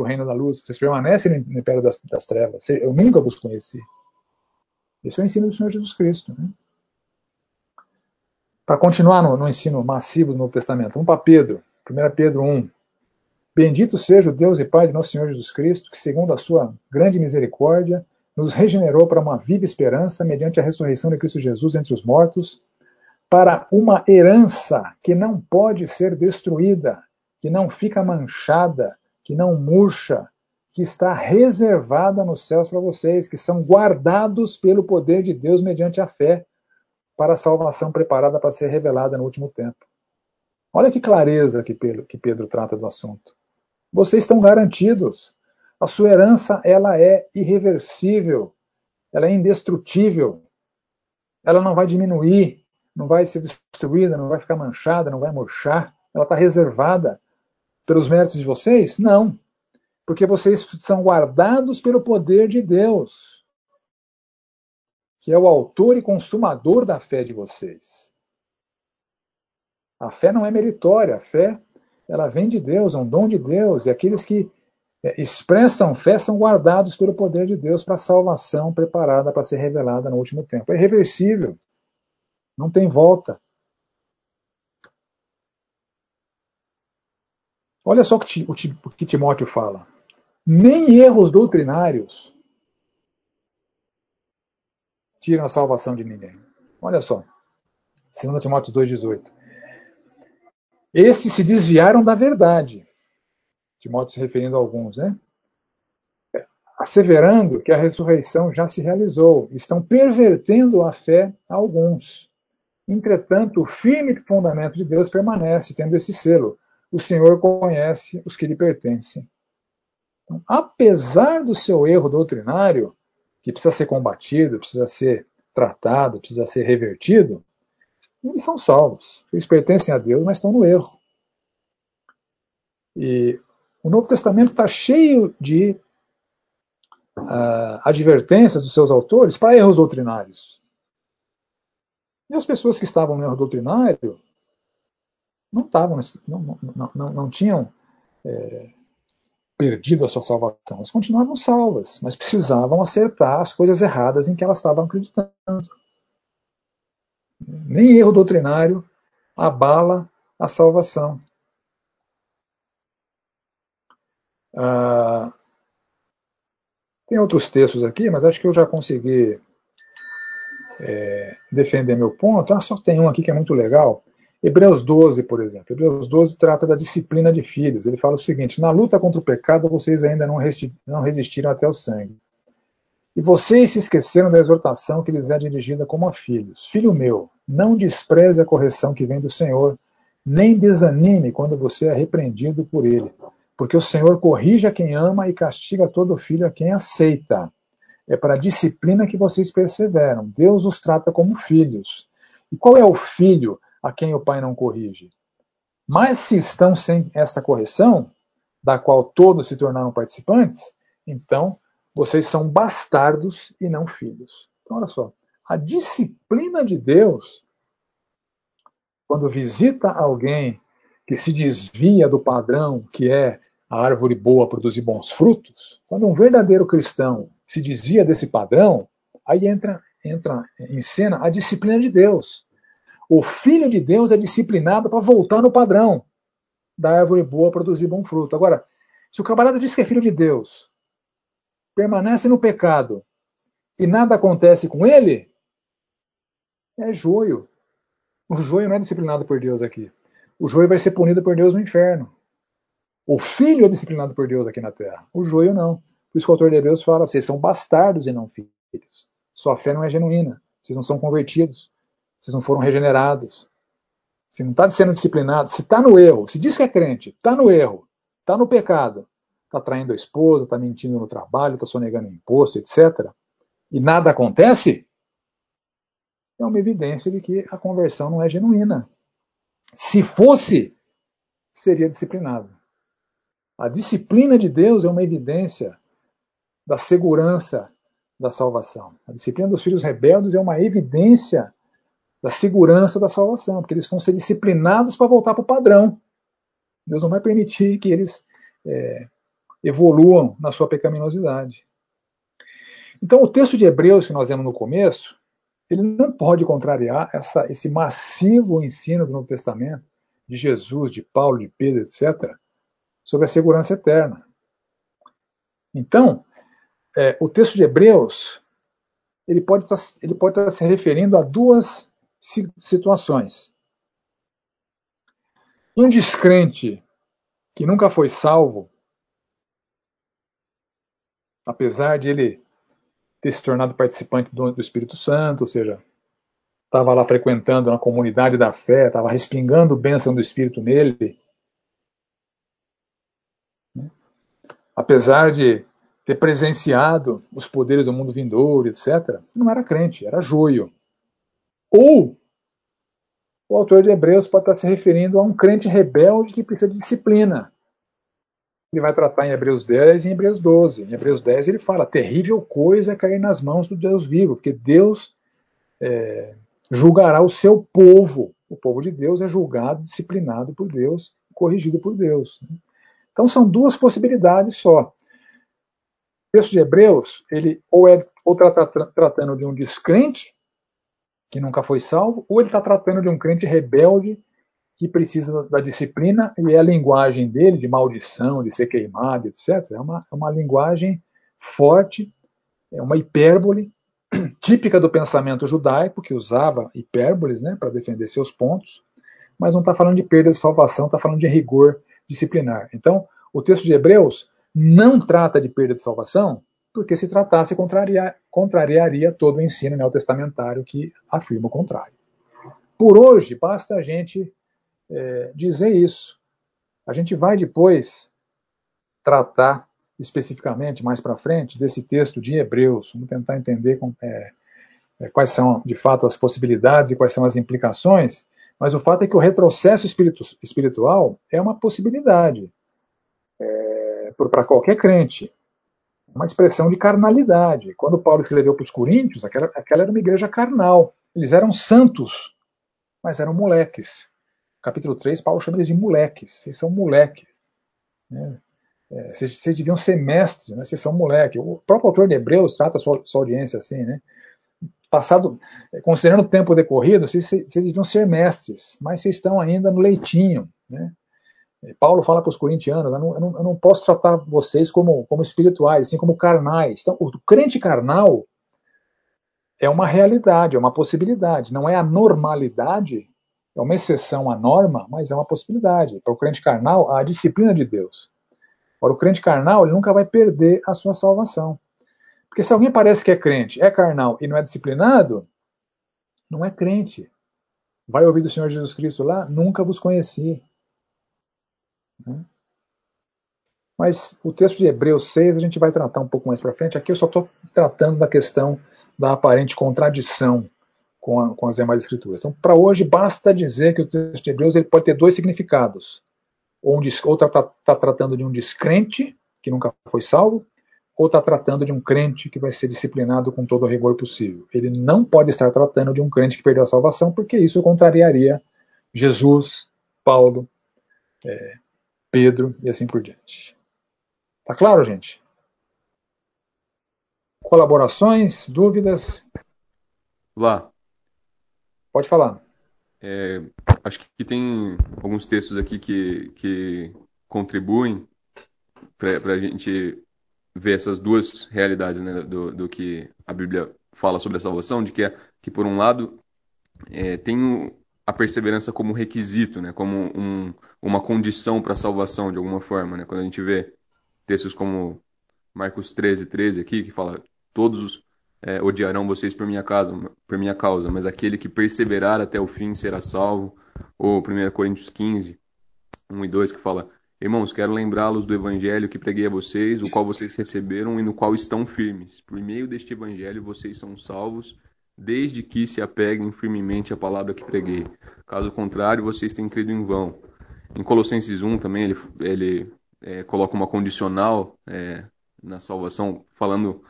o reino da luz, vocês permanecem no império das, das trevas. Eu nunca vos conheci. Esse é o ensino do Senhor Jesus Cristo. Né? Para continuar no, no, ensino massivo do Novo Testamento, vamos para Pedro, 1 Pedro 1. Bendito seja o Deus e Pai de nosso Senhor Jesus Cristo, que, segundo a sua grande misericórdia, nos regenerou para uma viva esperança mediante a ressurreição de Cristo Jesus entre os mortos, para uma herança que não pode ser destruída, que não fica manchada, que não murcha, que está reservada nos céus para vocês, que são guardados pelo poder de Deus mediante a fé, para a salvação preparada para ser revelada no último tempo. Olha que clareza que Pedro, que Pedro trata do assunto. Vocês estão garantidos. A sua herança ela é irreversível, ela é indestrutível. Ela não vai diminuir, não vai ser destruída, não vai ficar manchada, não vai murchar. Ela está reservada pelos méritos de vocês? Não. Porque vocês são guardados pelo poder de Deus que é o autor e consumador da fé de vocês. A fé não é meritória, a fé ela vem de Deus, é um dom de Deus, e aqueles que expressam fé são guardados pelo poder de Deus para a salvação preparada para ser revelada no último tempo. É irreversível, não tem volta. Olha só o que, o que Timóteo fala. nem erros doutrinários tiram a salvação de ninguém. Olha só, 2 Timóteo 2,18. Esses se desviaram da verdade. Timóteo se referindo a alguns, né? Asseverando que a ressurreição já se realizou. Estão pervertendo a fé a alguns. Entretanto, o firme fundamento de Deus permanece, tendo esse selo. O Senhor conhece os que lhe pertencem. Então, apesar do seu erro doutrinário, que precisa ser combatido, precisa ser tratado, precisa ser revertido, eles são salvos. Eles pertencem a Deus, mas estão no erro. E o Novo Testamento está cheio de uh, advertências dos seus autores para erros doutrinários. E as pessoas que estavam no erro doutrinário não estavam, não, não, não, não tinham é, perdido a sua salvação. Elas continuavam salvas, mas precisavam acertar as coisas erradas em que elas estavam acreditando. Nem erro doutrinário abala a salvação. Ah, tem outros textos aqui, mas acho que eu já consegui é, defender meu ponto. Ah, só tem um aqui que é muito legal. Hebreus 12, por exemplo. Hebreus 12 trata da disciplina de filhos. Ele fala o seguinte: Na luta contra o pecado, vocês ainda não, não resistiram até o sangue. E vocês se esqueceram da exortação que lhes é dirigida como a filhos. Filho meu, não despreze a correção que vem do Senhor, nem desanime quando você é repreendido por ele. Porque o Senhor corrige a quem ama e castiga todo filho a quem aceita. É para a disciplina que vocês perseveram. Deus os trata como filhos. E qual é o filho a quem o pai não corrige? Mas se estão sem essa correção, da qual todos se tornaram participantes, então vocês são bastardos e não filhos. Então, olha só. A disciplina de Deus, quando visita alguém que se desvia do padrão que é a árvore boa produzir bons frutos, quando um verdadeiro cristão se desvia desse padrão, aí entra, entra em cena a disciplina de Deus. O filho de Deus é disciplinado para voltar no padrão da árvore boa produzir bom fruto. Agora, se o camarada diz que é filho de Deus, permanece no pecado e nada acontece com ele, é joio. O joio não é disciplinado por Deus aqui. O joio vai ser punido por Deus no inferno. O filho é disciplinado por Deus aqui na terra. O joio não. Por isso que o autor de Hebreus fala: vocês são bastardos e não filhos. Sua fé não é genuína. Vocês não são convertidos. Vocês não foram regenerados. Se não está sendo disciplinado, se está no erro, se diz que é crente, está no erro, está no pecado, está traindo a esposa, está mentindo no trabalho, está sonegando imposto, etc., e nada acontece, é uma evidência de que a conversão não é genuína. Se fosse, seria disciplinado. A disciplina de Deus é uma evidência da segurança da salvação. A disciplina dos filhos rebeldes é uma evidência da segurança da salvação, porque eles vão ser disciplinados para voltar para o padrão. Deus não vai permitir que eles é, evoluam na sua pecaminosidade. Então, o texto de Hebreus que nós vemos no começo, ele não pode contrariar essa, esse massivo ensino do Novo Testamento, de Jesus, de Paulo, de Pedro, etc., sobre a segurança eterna. Então, é, o texto de Hebreus ele pode, estar, ele pode estar se referindo a duas situações. Um descrente que nunca foi salvo, apesar de ele ter se tornado participante do, do Espírito Santo, ou seja, estava lá frequentando na comunidade da fé, estava respingando bênção do Espírito nele, apesar de ter presenciado os poderes do mundo vindouro, etc., não era crente, era joio. Ou o autor de Hebreus pode estar se referindo a um crente rebelde que precisa de disciplina. Ele vai tratar em Hebreus 10 e em Hebreus 12. Em Hebreus 10 ele fala: terrível coisa é cair nas mãos do Deus vivo, porque Deus é, julgará o seu povo. O povo de Deus é julgado, disciplinado por Deus, corrigido por Deus. Então são duas possibilidades só. O texto de Hebreus, ele ou é ou está tratando de um descrente que nunca foi salvo, ou ele está tratando de um crente rebelde que precisa da disciplina e é a linguagem dele de maldição, de ser queimado, etc. É uma, é uma linguagem forte, é uma hipérbole típica do pensamento judaico, que usava hipérboles né, para defender seus pontos, mas não está falando de perda de salvação, está falando de rigor disciplinar. Então, o texto de Hebreus não trata de perda de salvação, porque se tratasse, contraria, contrariaria todo o ensino neotestamentário que afirma o contrário. Por hoje, basta a gente é, dizer isso. A gente vai depois tratar especificamente, mais para frente, desse texto de Hebreus. Vamos tentar entender com, é, é, quais são, de fato, as possibilidades e quais são as implicações. Mas o fato é que o retrocesso espiritu espiritual é uma possibilidade é, para qualquer crente uma expressão de carnalidade. Quando Paulo escreveu para os coríntios, aquela, aquela era uma igreja carnal. Eles eram santos, mas eram moleques. Capítulo 3, Paulo chama eles de moleques. Vocês são moleques. Né? É, vocês, vocês, deviam ser mestres, né? vocês são moleques. O próprio autor de Hebreus trata a sua, sua audiência assim, né? Passado, é, considerando o tempo decorrido, vocês, vocês deviam ser mestres, mas vocês estão ainda no leitinho, né? Paulo fala para os corintianos: eu não, eu, não, não, posso tratar vocês como, como espirituais, assim como carnais. Então, o crente carnal é uma realidade, é uma possibilidade, não é a normalidade, é uma exceção à norma, mas é uma possibilidade. Para o crente carnal, a disciplina de Deus. Para o crente carnal, ele nunca vai perder a sua salvação. Porque se alguém parece que é crente, é carnal e não é disciplinado, não é crente. Vai ouvir do Senhor Jesus Cristo lá? Nunca vos conheci. Né? Mas o texto de Hebreus 6 a gente vai tratar um pouco mais para frente. Aqui eu só estou tratando da questão da aparente contradição com, a, com as demais escrituras. Então, para hoje, basta dizer que o texto de Hebreus ele pode ter dois significados. Ou está tá, tratando de um descrente, que nunca foi salvo, ou está tratando de um crente que vai ser disciplinado com todo o rigor possível. Ele não pode estar tratando de um crente que perdeu a salvação, porque isso contrariaria Jesus, Paulo, é, Pedro e assim por diante. Tá claro, gente? Colaborações, dúvidas? Vá. Pode falar. É, acho que tem alguns textos aqui que, que contribuem para a gente ver essas duas realidades né, do, do que a Bíblia fala sobre a salvação, de que, é, que por um lado, é, tem a perseverança como requisito, né, como um, uma condição para a salvação, de alguma forma. Né? Quando a gente vê textos como Marcos 13, 13 aqui, que fala: Todos os, é, odiarão vocês por minha, casa, por minha causa, mas aquele que perseverar até o fim será salvo. Ou 1 Coríntios 15, 1 e 2, que fala: Irmãos, quero lembrá-los do evangelho que preguei a vocês, o qual vocês receberam e no qual estão firmes. Por meio deste evangelho vocês são salvos desde que se apeguem firmemente à palavra que preguei. Caso contrário, vocês têm crido em vão. Em Colossenses 1 também ele, ele é, coloca uma condicional é, na salvação, falando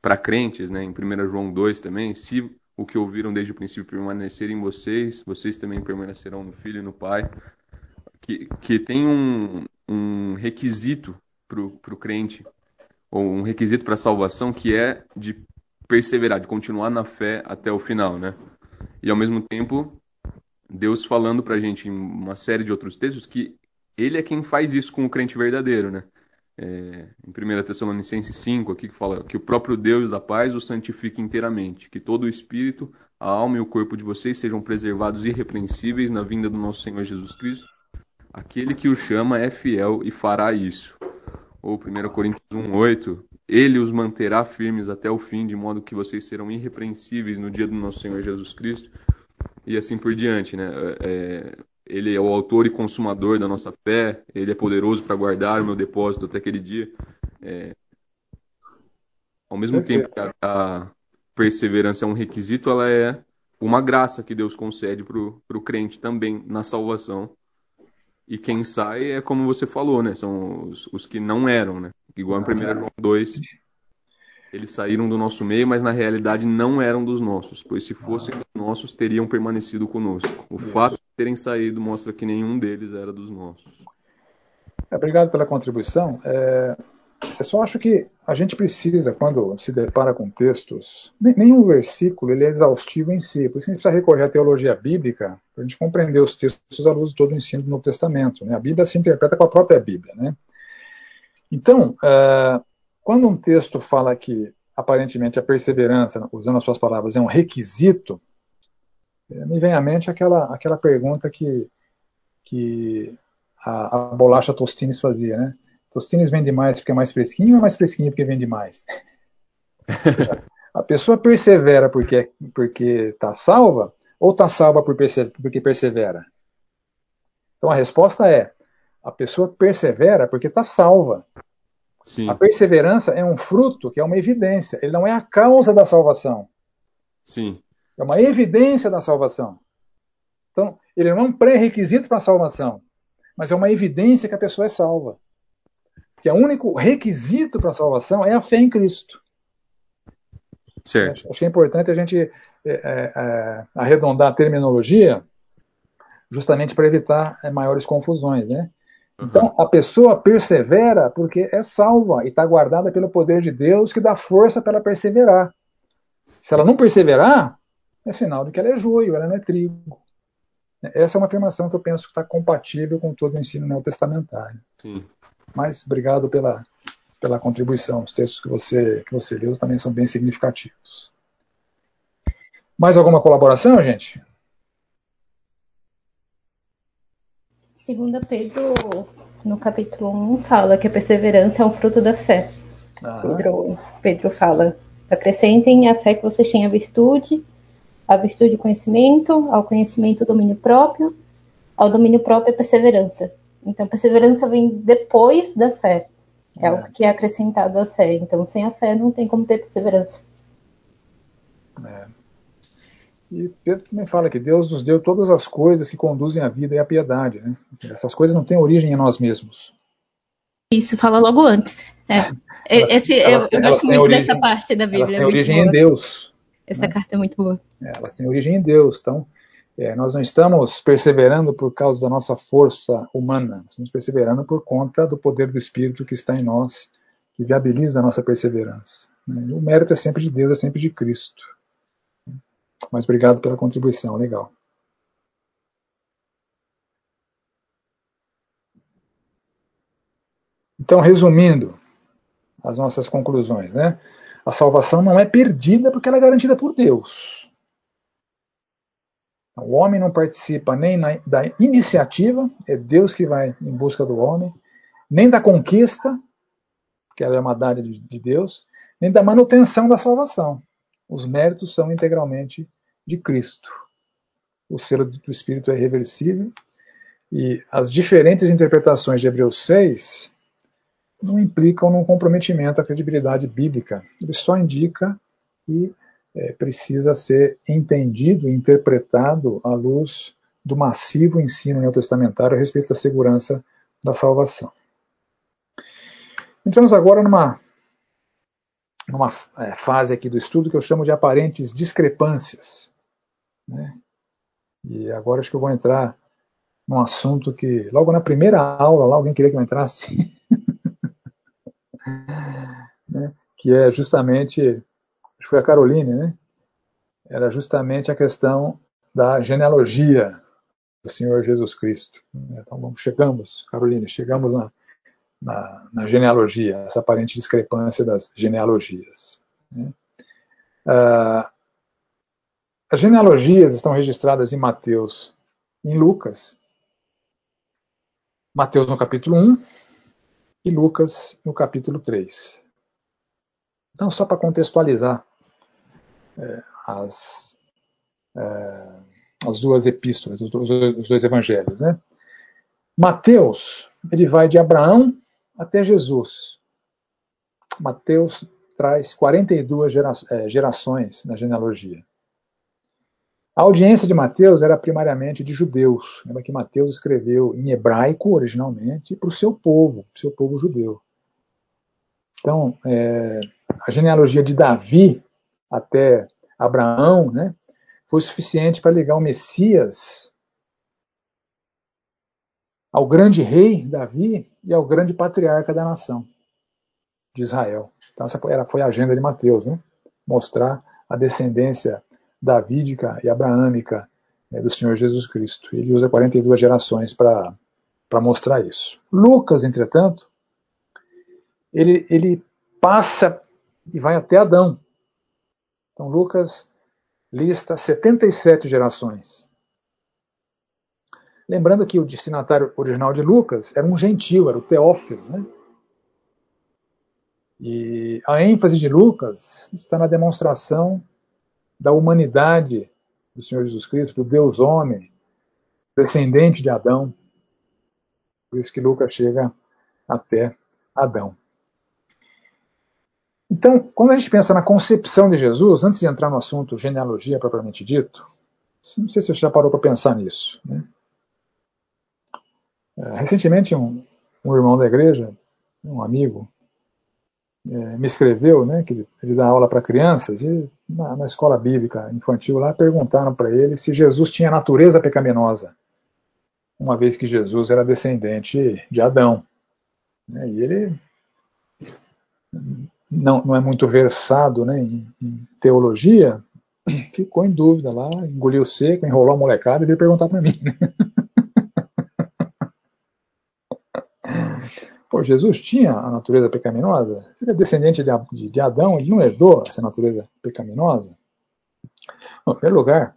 para crentes, né? em 1 João 2 também, se o que ouviram desde o princípio permanecer em vocês, vocês também permanecerão no Filho e no Pai. Que, que tem um, um requisito para o crente, ou um requisito para a salvação, que é de perseverar, de continuar na fé até o final, né? E ao mesmo tempo, Deus falando pra gente em uma série de outros textos que ele é quem faz isso com o crente verdadeiro, né? É, em 1 Tessalonicenses 5, aqui que fala que o próprio Deus da paz o santifique inteiramente, que todo o espírito, a alma e o corpo de vocês sejam preservados irrepreensíveis na vinda do nosso Senhor Jesus Cristo. Aquele que o chama é fiel e fará isso. Ou 1 Coríntios 1, 8, ele os manterá firmes até o fim, de modo que vocês serão irrepreensíveis no dia do nosso Senhor Jesus Cristo, e assim por diante, né? É, ele é o autor e consumador da nossa fé, ele é poderoso para guardar o meu depósito até aquele dia. É, ao mesmo tempo que a, a, perseverança é um requisito, ela é uma graça que Deus concede para o crente também na salvação. E quem sai é como você falou, né? São os, os que não eram, né? Igual em 1 João 2, eles saíram do nosso meio, mas na realidade não eram dos nossos, pois se fossem dos nossos, teriam permanecido conosco. O fato de terem saído mostra que nenhum deles era dos nossos. É, obrigado pela contribuição. É, eu só acho que a gente precisa, quando se depara com textos, nenhum versículo ele é exaustivo em si, por isso a gente precisa recorrer à teologia bíblica para a gente compreender os textos à luz de todo o ensino do Novo Testamento. Né? A Bíblia se interpreta com a própria Bíblia. Né? Então, uh, quando um texto fala que aparentemente a perseverança, usando as suas palavras, é um requisito, eh, me vem à mente aquela, aquela pergunta que, que a, a bolacha Tostines fazia, né? Tostines vende mais porque é mais fresquinho ou é mais fresquinho porque vende mais? a pessoa persevera porque porque está salva ou está salva por perse porque persevera? Então a resposta é: a pessoa persevera porque está salva. Sim. A perseverança é um fruto, que é uma evidência. Ele não é a causa da salvação. Sim. É uma evidência da salvação. Então, ele não é um pré-requisito para a salvação, mas é uma evidência que a pessoa é salva. Que o único requisito para a salvação é a fé em Cristo. Certo. Acho que é importante a gente é, é, é, arredondar a terminologia justamente para evitar é, maiores confusões, né? Então, a pessoa persevera porque é salva e está guardada pelo poder de Deus que dá força para ela perseverar. Se ela não perseverar, é sinal de que ela é joio, ela não é trigo. Essa é uma afirmação que eu penso que está compatível com todo o ensino neotestamentário. Sim. Mas obrigado pela, pela contribuição. Os textos que você, que você leu também são bem significativos. Mais alguma colaboração, gente? Segunda Pedro, no capítulo 1, fala que a perseverança é um fruto da fé. Pedro, Pedro fala, acrescentem a fé que vocês têm a virtude, a virtude o conhecimento, ao conhecimento o domínio próprio, ao domínio próprio a perseverança. Então, perseverança vem depois da fé. É, é algo que é acrescentado à fé. Então, sem a fé não tem como ter perseverança. É. E Pedro também fala que Deus nos deu todas as coisas que conduzem à vida e à piedade. Né? Essas coisas não têm origem em nós mesmos. Isso fala logo antes. É. Elas, Esse, elas, eu, eu gosto muito origem, dessa parte da Bíblia. Elas têm é origem boa. em Deus. Essa né? carta é muito boa. É, elas têm origem em Deus. Então, é, nós não estamos perseverando por causa da nossa força humana. Estamos perseverando por conta do poder do Espírito que está em nós, que viabiliza a nossa perseverança. Né? O mérito é sempre de Deus, é sempre de Cristo. Mas obrigado pela contribuição, legal. Então, resumindo as nossas conclusões, né? A salvação não é perdida porque ela é garantida por Deus. O homem não participa nem na, da iniciativa, é Deus que vai em busca do homem, nem da conquista, que ela é uma dádiva de, de Deus, nem da manutenção da salvação. Os méritos são integralmente de Cristo. O selo do Espírito é irreversível e as diferentes interpretações de Hebreus 6 não implicam num comprometimento à credibilidade bíblica. Ele só indica que é, precisa ser entendido e interpretado à luz do massivo ensino neotestamentário a respeito da segurança da salvação. Entramos agora numa numa é, fase aqui do estudo que eu chamo de aparentes discrepâncias. Né? E agora acho que eu vou entrar num assunto que, logo na primeira aula, lá alguém queria que eu entrasse, né? que é justamente, acho que foi a Caroline, né? era justamente a questão da genealogia do Senhor Jesus Cristo. Então vamos, chegamos, Caroline, chegamos na, na, na, genealogia, essa aparente discrepância das genealogias. Né? Uh, as genealogias estão registradas em Mateus em Lucas. Mateus no capítulo 1 e Lucas no capítulo 3. Então, só para contextualizar é, as, é, as duas epístolas, os dois, os dois evangelhos. Né? Mateus, ele vai de Abraão até Jesus. Mateus traz 42 gera, é, gerações na genealogia. A audiência de Mateus era primariamente de judeus. Lembra que Mateus escreveu em hebraico, originalmente, para o seu povo, o seu povo judeu. Então, é, a genealogia de Davi até Abraão né, foi suficiente para ligar o Messias ao grande rei Davi e ao grande patriarca da nação. de Israel. Então essa foi a agenda de Mateus, né? mostrar a descendência davídica e abraâmica né, do Senhor Jesus Cristo. Ele usa 42 gerações para mostrar isso. Lucas, entretanto, ele, ele passa e vai até Adão. Então Lucas lista 77 gerações. Lembrando que o destinatário original de Lucas era um gentil, era o Teófilo. Né? E a ênfase de Lucas está na demonstração da humanidade do Senhor Jesus Cristo, do Deus homem, descendente de Adão. Por isso que Lucas chega até Adão. Então, quando a gente pensa na concepção de Jesus, antes de entrar no assunto genealogia propriamente dito, não sei se você já parou para pensar nisso. Né? É, recentemente, um, um, irmão da igreja, um amigo, é, me escreveu né, que ele, dá aula para crianças, e na, na, escola bíblica infantil lá perguntaram para ele se Jesus tinha natureza pecaminosa, uma vez que Jesus era descendente de Adão. Né, e ele não, não é muito versado né, em, em teologia, ficou em dúvida lá, engoliu seco, enrolou a molecada e veio perguntar para mim. Né? Pô, Jesus tinha a natureza pecaminosa? Ele é descendente de, de, Adão, ele não herdou essa natureza pecaminosa? Bom, em primeiro lugar,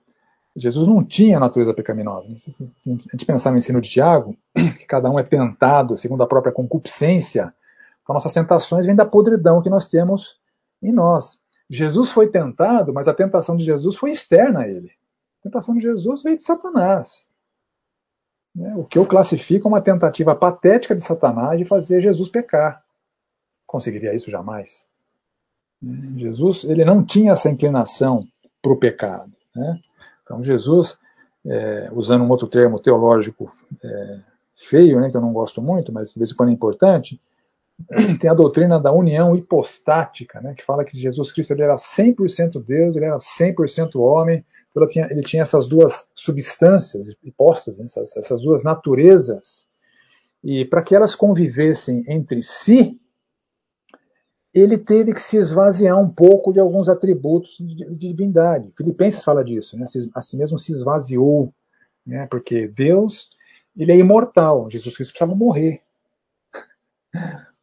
Jesus não tinha natureza pecaminosa. Se a gente pensar no ensino de Tiago, que cada um é tentado segundo a própria concupiscência, então nossas tentações vêm da podridão que nós temos em nós. Jesus foi tentado, mas a tentação de Jesus foi externa a ele. A tentação de Jesus veio de Satanás. Né? O que eu classifico uma tentativa patética de Satanás de fazer Jesus pecar. Conseguiria isso jamais. Jesus ele não tinha essa inclinação para o pecado. Né? Então Jesus, é, usando um outro termo teológico é, feio, né, que eu não gosto muito, mas de vez em quando é importante, tem a doutrina da união hipostática, né, que fala que Jesus Cristo ele era 100% Deus, ele era 100% homem, então ele tinha, ele tinha essas duas substâncias hipostas, né, essas, essas duas naturezas, e para que elas convivessem entre si, ele teve que se esvaziar um pouco de alguns atributos de, de divindade. Filipenses fala disso, né, assim mesmo se esvaziou, né, porque Deus ele é imortal, Jesus Cristo precisava morrer.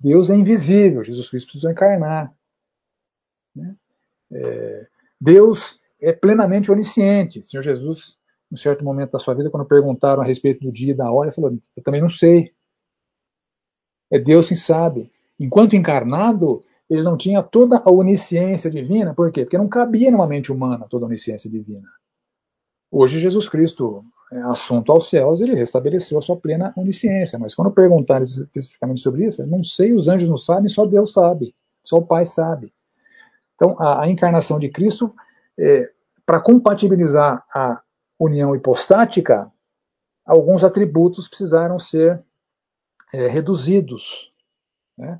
Deus é invisível, Jesus Cristo precisou encarnar. Né? É, Deus é plenamente onisciente. Senhor Jesus, em certo momento da sua vida, quando perguntaram a respeito do dia e da hora, ele falou: Eu também não sei. É Deus quem sabe. Enquanto encarnado, ele não tinha toda a onisciência divina. Por quê? Porque não cabia numa mente humana toda a onisciência divina. Hoje, Jesus Cristo, assunto aos céus, ele restabeleceu a sua plena onisciência. Mas quando perguntaram especificamente sobre isso, não sei, os anjos não sabem, só Deus sabe, só o Pai sabe. Então, a, a encarnação de Cristo é, para compatibilizar a união hipostática, alguns atributos precisaram ser é, reduzidos. Né?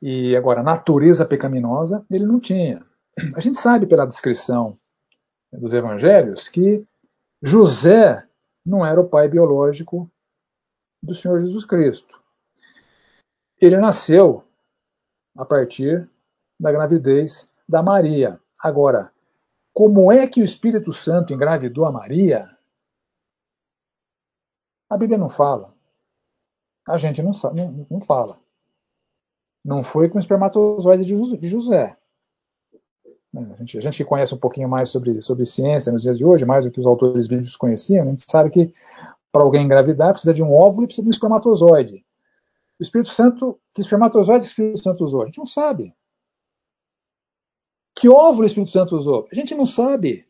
E agora, natureza pecaminosa, ele não tinha. A gente sabe pela descrição dos evangelhos que José não era o pai biológico do Senhor Jesus Cristo. Ele nasceu a partir da gravidez da Maria. Agora, como é que o Espírito Santo engravidou a Maria? A Bíblia não fala. A gente não, não, não fala. Não foi com o espermatozoide de José. A gente, a gente que conhece um pouquinho mais sobre, sobre ciência nos dias de hoje, mais do que os autores bíblicos conheciam, a gente sabe que para alguém engravidar precisa de um óvulo e precisa de um espermatozoide. O Espírito Santo, que espermatozoide o Espírito Santo usou? A gente não sabe. Que óvulo o Espírito Santo usou? A gente não sabe.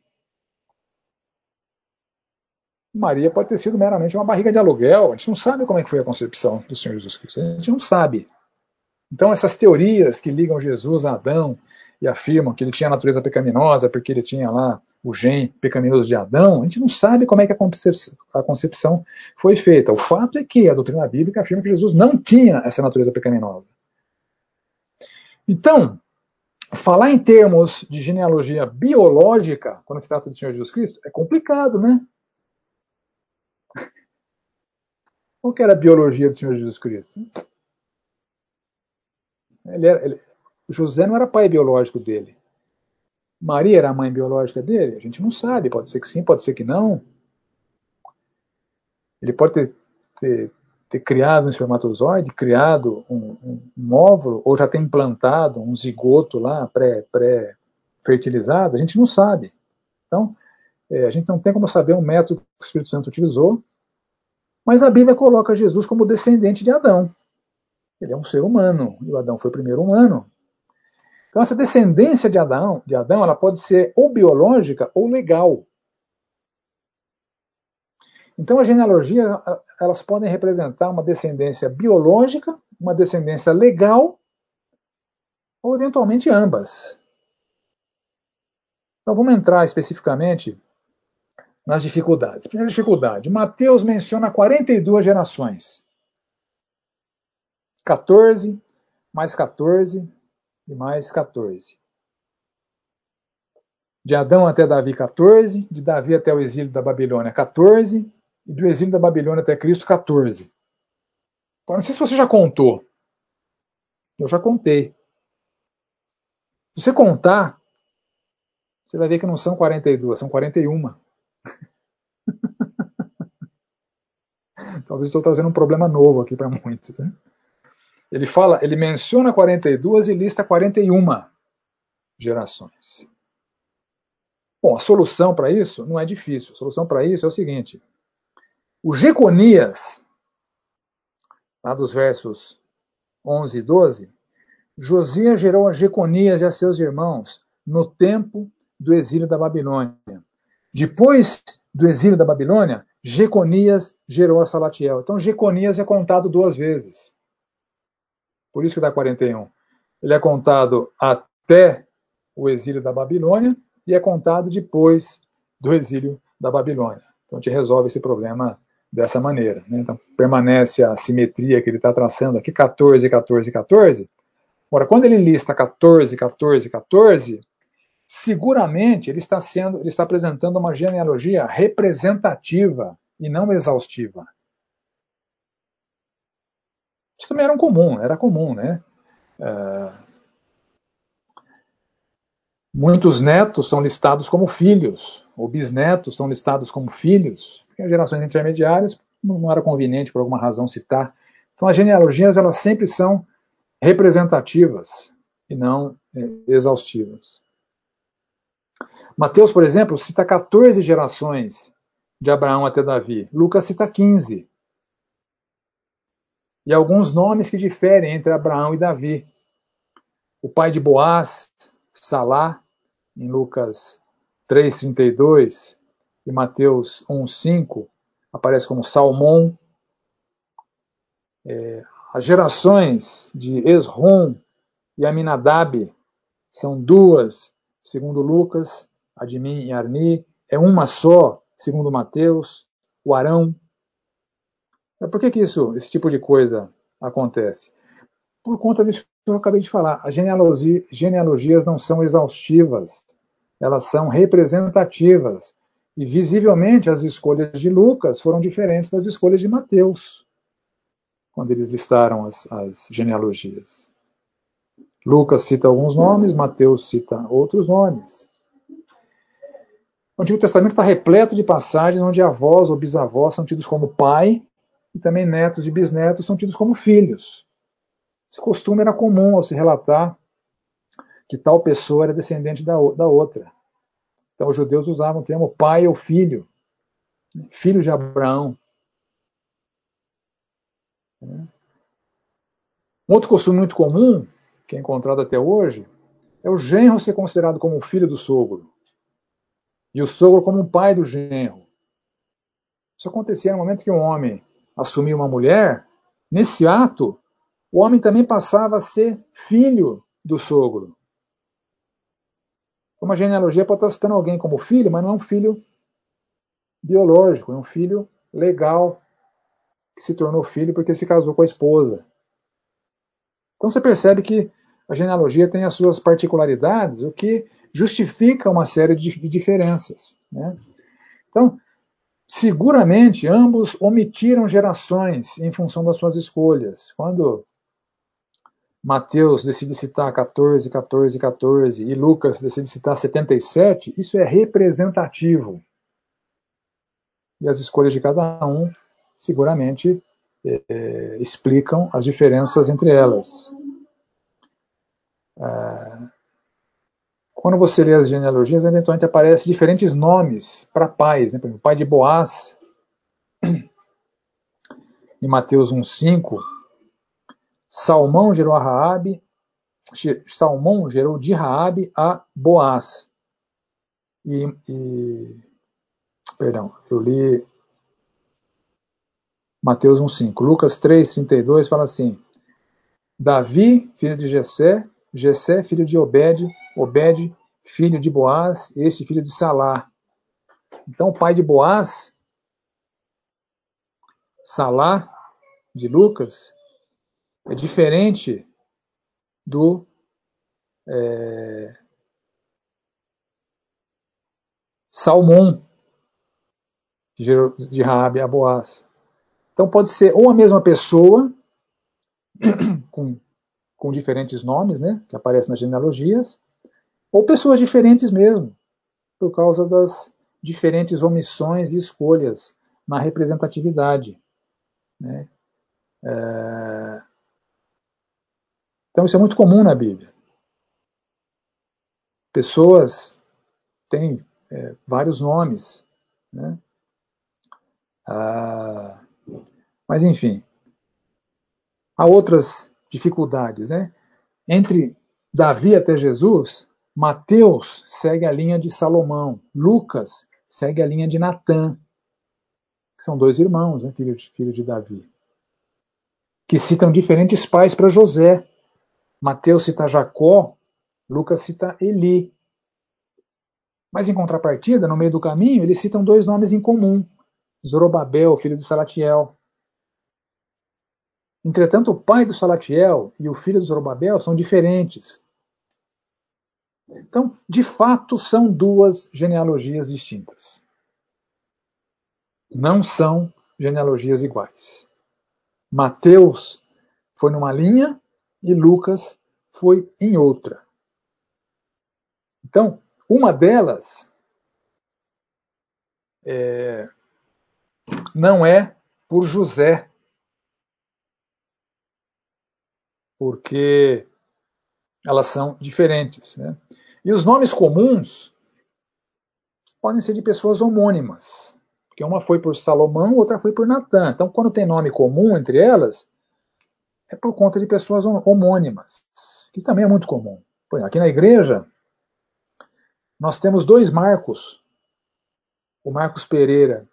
Maria pode ter sido meramente uma barriga de aluguel. A gente não sabe como é que foi a concepção do Senhor Jesus Cristo. A gente não sabe. Então, essas teorias que ligam Jesus a Adão e afirmam que ele tinha natureza pecaminosa porque ele tinha lá o gene pecaminoso de Adão, a gente não sabe como é que a concepção, a concepção foi feita. O fato é que a doutrina bíblica afirma que Jesus não tinha essa natureza pecaminosa. Então, falar em termos de genealogia biológica, quando se trata do Senhor Jesus Cristo, é complicado, né? Qual que era a biologia do Senhor Jesus Cristo? Ele era, ele, José não era pai biológico dele. Maria era a mãe biológica dele? A gente não sabe, pode ser que sim, pode ser que não. Ele pode ter, ter, ter criado um espermatozoide, criado um, um, um, óvulo, ou já ter implantado um zigoto lá, pré-fertilizado, pré a gente não sabe. Então, é, a gente não tem como saber o método que o Espírito Santo utilizou, mas a Bíblia coloca Jesus como descendente de Adão. Ele é um ser humano, e o Adão foi o primeiro humano. Então essa descendência de Adão, de Adão, ela pode ser ou biológica ou legal. Então as genealogias, elas podem representar uma descendência biológica, uma descendência legal, ou eventualmente ambas. Então vamos entrar especificamente nas dificuldades. Primeira dificuldade, Mateus menciona 42 gerações. 14 mais 14 e mais 14. De Adão até Davi, 14. De Davi até o exílio da Babilônia, 14. E do exílio da Babilônia até Cristo, 14. Agora, não sei se você já contou. Eu já contei. Se você contar, você vai ver que não são 42, são 41. Talvez estou trazendo um problema novo aqui para muitos. Né? Ele fala, ele menciona 42 e lista 41 gerações. Bom, a solução para isso não é difícil. A solução para isso é o seguinte: o Jeconias, lá dos versos 11 e 12, Josias gerou a Jeconias e a seus irmãos no tempo do exílio da Babilônia. Depois do exílio da Babilônia, Jeconias gerou a Salatiel. Então, Jeconias é contado duas vezes. Por isso que dá 41. Ele é contado até o exílio da Babilônia e é contado depois do exílio da Babilônia. Então a gente resolve esse problema dessa maneira. Né? Então permanece a simetria que ele está traçando aqui, 14, 14, 14. Agora, quando ele lista 14, 14, 14, seguramente ele está sendo, ele está apresentando uma genealogia representativa e não exaustiva. Isso também era um comum, era comum, né? Uh, muitos netos são listados como filhos, ou bisnetos são listados como filhos, porque as gerações intermediárias não era conveniente por alguma razão citar. Então as genealogias elas sempre são representativas e não é, exaustivas. Mateus, por exemplo, cita 14 gerações de Abraão até Davi. Lucas cita 15 e alguns nomes que diferem entre Abraão e Davi. O pai de Boaz, Salá, em Lucas 3,32 e Mateus 1,5, aparece como Salmão. É, as gerações de Esrom e Aminadab são duas, segundo Lucas, Admin e Arni, é uma só, segundo Mateus, o Arão por que, que isso, esse tipo de coisa acontece? Por conta disso que eu acabei de falar. As genealogias não são exaustivas, elas são representativas. E visivelmente as escolhas de Lucas foram diferentes das escolhas de Mateus, quando eles listaram as, as genealogias. Lucas cita alguns nomes, Mateus cita outros nomes. O Antigo Testamento está repleto de passagens onde avós ou bisavós são tidos como pai e também netos e bisnetos são tidos como filhos. Esse costume era comum ao se relatar que tal pessoa era descendente da, da outra. Então os judeus usavam o termo pai ou filho, filho de Abraão. Um outro costume muito comum, que é encontrado até hoje, é o genro ser considerado como filho do sogro e o sogro como um pai do genro. Isso acontecia no momento que um homem assumir uma mulher, nesse ato, o homem também passava a ser filho do sogro. Uma genealogia pode estar citando alguém como filho, mas não é um filho biológico, é um filho legal que se tornou filho porque se casou com a esposa. Então você percebe que a genealogia tem as suas particularidades, o que justifica uma série de diferenças. Né? Então, Seguramente ambos omitiram gerações em função das suas escolhas. Quando Mateus decide citar 14, 14, 14 e Lucas decide citar 77, isso é representativo. E as escolhas de cada um seguramente é, explicam as diferenças entre elas. É, quando você lê as genealogias, eventualmente aparecem diferentes nomes para pais. Né? Por exemplo, o pai de Boaz, em Mateus 1,5, Salmão gerou a Raabe, Salmão gerou de Raabe a Boaz. E, e, perdão, eu li Mateus 1,5. Lucas 3,32 fala assim: Davi, filho de Jessé, Jessé, filho de Obed, Obed, filho de Boaz, este filho de Salá. Então, o pai de Boaz, Salá, de Lucas, é diferente do é, Salmão, de Raabe a Boaz. Então pode ser ou a mesma pessoa, com com diferentes nomes, né, que aparecem nas genealogias, ou pessoas diferentes mesmo, por causa das diferentes omissões e escolhas na representatividade. Né. É... Então isso é muito comum na Bíblia. Pessoas têm é, vários nomes, né? Ah, mas enfim, há outras dificuldades. Né? Entre Davi até Jesus, Mateus segue a linha de Salomão, Lucas segue a linha de Natã, são dois irmãos, né, filho de Davi, que citam diferentes pais para José. Mateus cita Jacó, Lucas cita Eli. Mas em contrapartida, no meio do caminho, eles citam dois nomes em comum: Zorobabel, filho de Salatiel, Entretanto, o pai do Salatiel e o filho de Zorobabel são diferentes. Então, de fato, são duas genealogias distintas. Não são genealogias iguais. Mateus foi numa linha e Lucas foi em outra. Então, uma delas é, não é por José porque elas são diferentes. Né? E os nomes comuns podem ser de pessoas homônimas, porque uma foi por Salomão, outra foi por Natã. Então, quando tem nome comum entre elas, é por conta de pessoas homônimas, que também é muito comum. Aqui na igreja, nós temos dois Marcos, o Marcos Pereira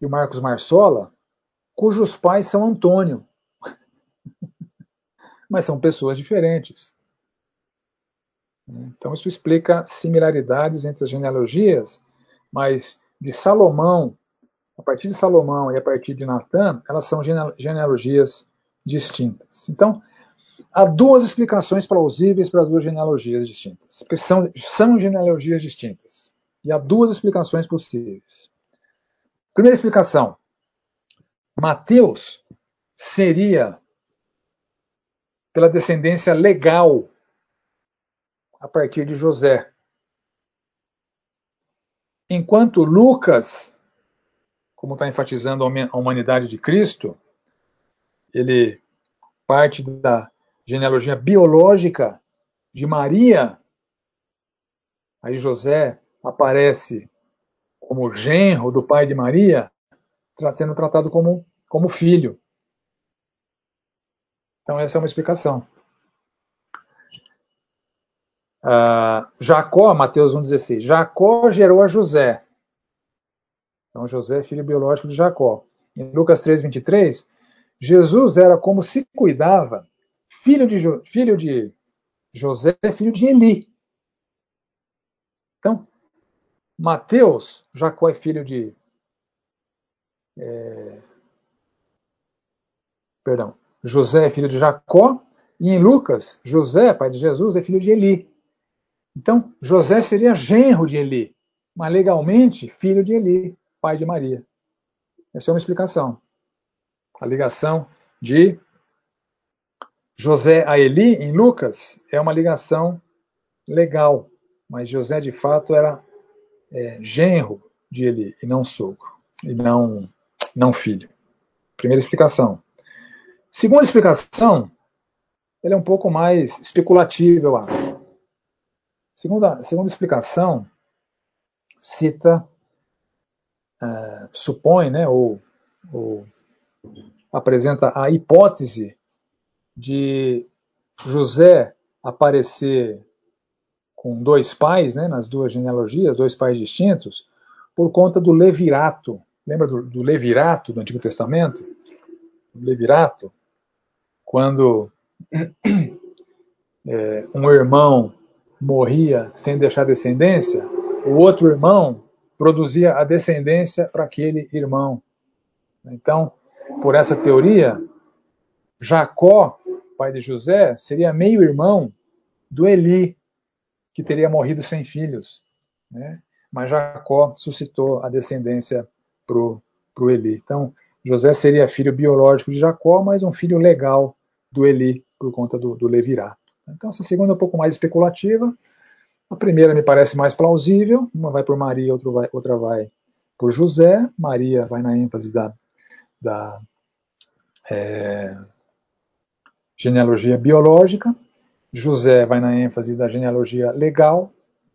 e o Marcos Marsola, cujos pais são Antônio mas são pessoas diferentes. Então isso explica similaridades entre as genealogias, mas de Salomão, a partir de Salomão e a partir de Natan, elas são genealogias distintas. Então, há duas explicações plausíveis para duas genealogias distintas, porque são, são genealogias distintas. E há duas explicações possíveis. Primeira explicação: Mateus seria pela descendência legal a partir de José. Enquanto Lucas, como está enfatizando a humanidade de Cristo, ele parte da genealogia biológica de Maria, aí José aparece como genro do pai de Maria, sendo tratado como, como filho. Então, essa é uma explicação. Uh, Jacó, Mateus 1,16. Jacó gerou a José. Então, José é filho biológico de Jacó. Em Lucas 3,23, Jesus era como se cuidava, filho de, filho de José, filho de Eli. Então, Mateus, Jacó é filho de. É, perdão. José é filho de Jacó, e em Lucas, José, pai de Jesus, é filho de Eli. Então, José seria genro de Eli, mas legalmente filho de Eli, pai de Maria. Essa é uma explicação. A ligação de José a Eli, em Lucas, é uma ligação legal, mas José de fato era é, genro de Eli e não sogro, e não, não filho. Primeira explicação. Segunda explicação, ele é um pouco mais especulativa, eu acho. Segunda, segunda explicação cita, uh, supõe, né, ou, ou apresenta a hipótese de José aparecer com dois pais, né, nas duas genealogias, dois pais distintos, por conta do levirato. Lembra do, do levirato do Antigo Testamento? O levirato, quando é, um irmão morria sem deixar descendência, o outro irmão produzia a descendência para aquele irmão. Então, por essa teoria, Jacó, pai de José, seria meio irmão do Eli, que teria morrido sem filhos. Né? Mas Jacó suscitou a descendência para o Eli. Então, José seria filho biológico de Jacó, mas um filho legal do Eli, por conta do, do Levirato. Então, essa segunda é um pouco mais especulativa. A primeira me parece mais plausível. Uma vai por Maria, outra vai, outra vai por José. Maria vai na ênfase da, da é, genealogia biológica. José vai na ênfase da genealogia legal,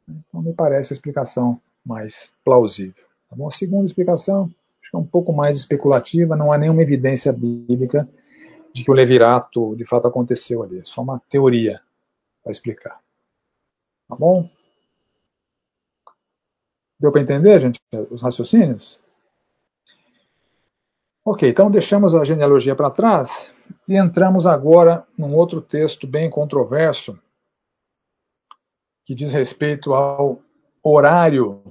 então me parece a explicação mais plausível. Tá bom? A segunda explicação acho que é um pouco mais especulativa, não há nenhuma evidência bíblica de que o levirato de fato aconteceu ali, é só uma teoria para explicar. Tá bom? Deu para entender, gente, os raciocínios? Ok, então deixamos a genealogia para trás e entramos agora num outro texto bem controverso que diz respeito ao horário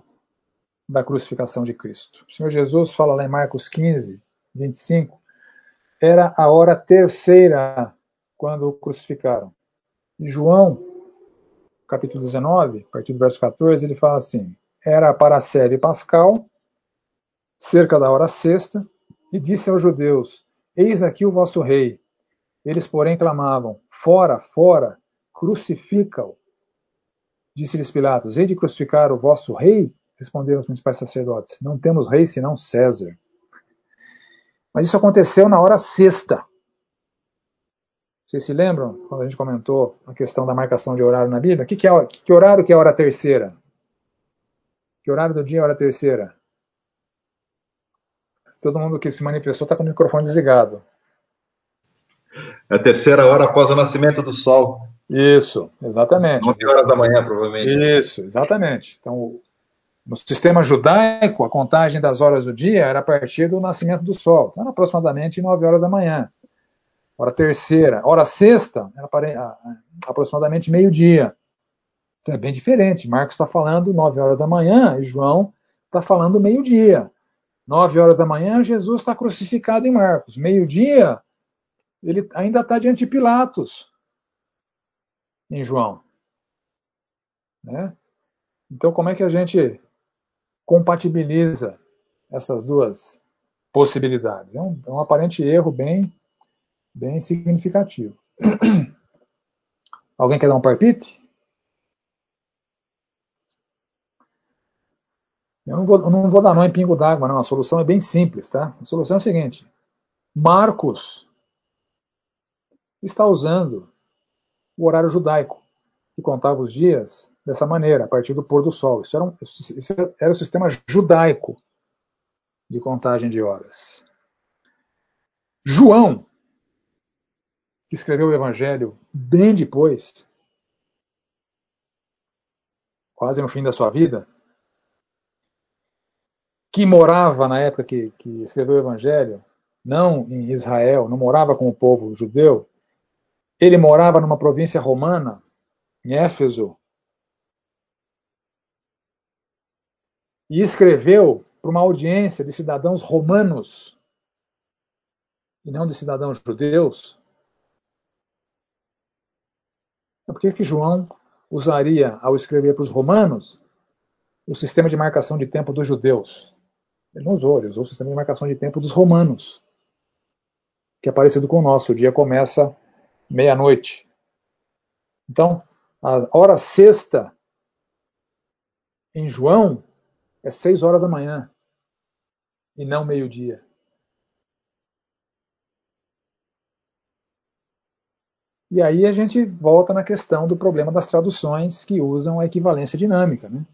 da crucificação de Cristo. O Senhor Jesus fala lá em Marcos 15, 25, era a hora terceira quando o crucificaram. Em João, capítulo 19, a partir do verso 14, ele fala assim: Era para a sede pascal, cerca da hora sexta, e disse aos judeus: Eis aqui o vosso rei. Eles, porém, clamavam: Fora, fora, crucifica-o. Disse-lhes Pilatos: Hei de crucificar o vosso rei? Responderam os principais sacerdotes: Não temos rei senão César. Mas isso aconteceu na hora sexta. Vocês se lembram quando a gente comentou a questão da marcação de horário na Bíblia? Que, que, é, que, horário que é a hora terceira? Que horário do dia é a hora terceira? todo mundo que se manifestou está com o microfone desligado. É a terceira hora após o nascimento do sol. Isso, exatamente. 9 horas da manhã, provavelmente. Isso, exatamente. Então, no sistema judaico, a contagem das horas do dia era a partir do nascimento do sol. Então, era aproximadamente 9 horas da manhã. Hora terceira. Hora sexta, era aproximadamente meio-dia. Então, é bem diferente. Marcos está falando 9 horas da manhã e João está falando meio-dia. Nove horas da manhã, Jesus está crucificado em Marcos. Meio-dia, ele ainda está diante de Pilatos, em João. Né? Então, como é que a gente compatibiliza essas duas possibilidades? É um, é um aparente erro bem, bem significativo. Alguém quer dar um palpite? Eu não vou, não vou dar nó em pingo d'água, não. A solução é bem simples, tá? A solução é o seguinte: Marcos está usando o horário judaico, que contava os dias dessa maneira, a partir do pôr do sol. Isso era, um, isso era o sistema judaico de contagem de horas. João, que escreveu o Evangelho bem depois, quase no fim da sua vida, que morava na época que, que escreveu o Evangelho, não em Israel, não morava com o povo judeu, ele morava numa província romana, em Éfeso, e escreveu para uma audiência de cidadãos romanos e não de cidadãos judeus. Então, por que, que João usaria, ao escrever para os romanos, o sistema de marcação de tempo dos judeus? Ele não usou, ele usou o sistema de marcação de tempo dos romanos, que é parecido com o nosso. O dia começa meia-noite. Então, a hora sexta em João é seis horas da manhã e não meio-dia. E aí a gente volta na questão do problema das traduções que usam a equivalência dinâmica. Né?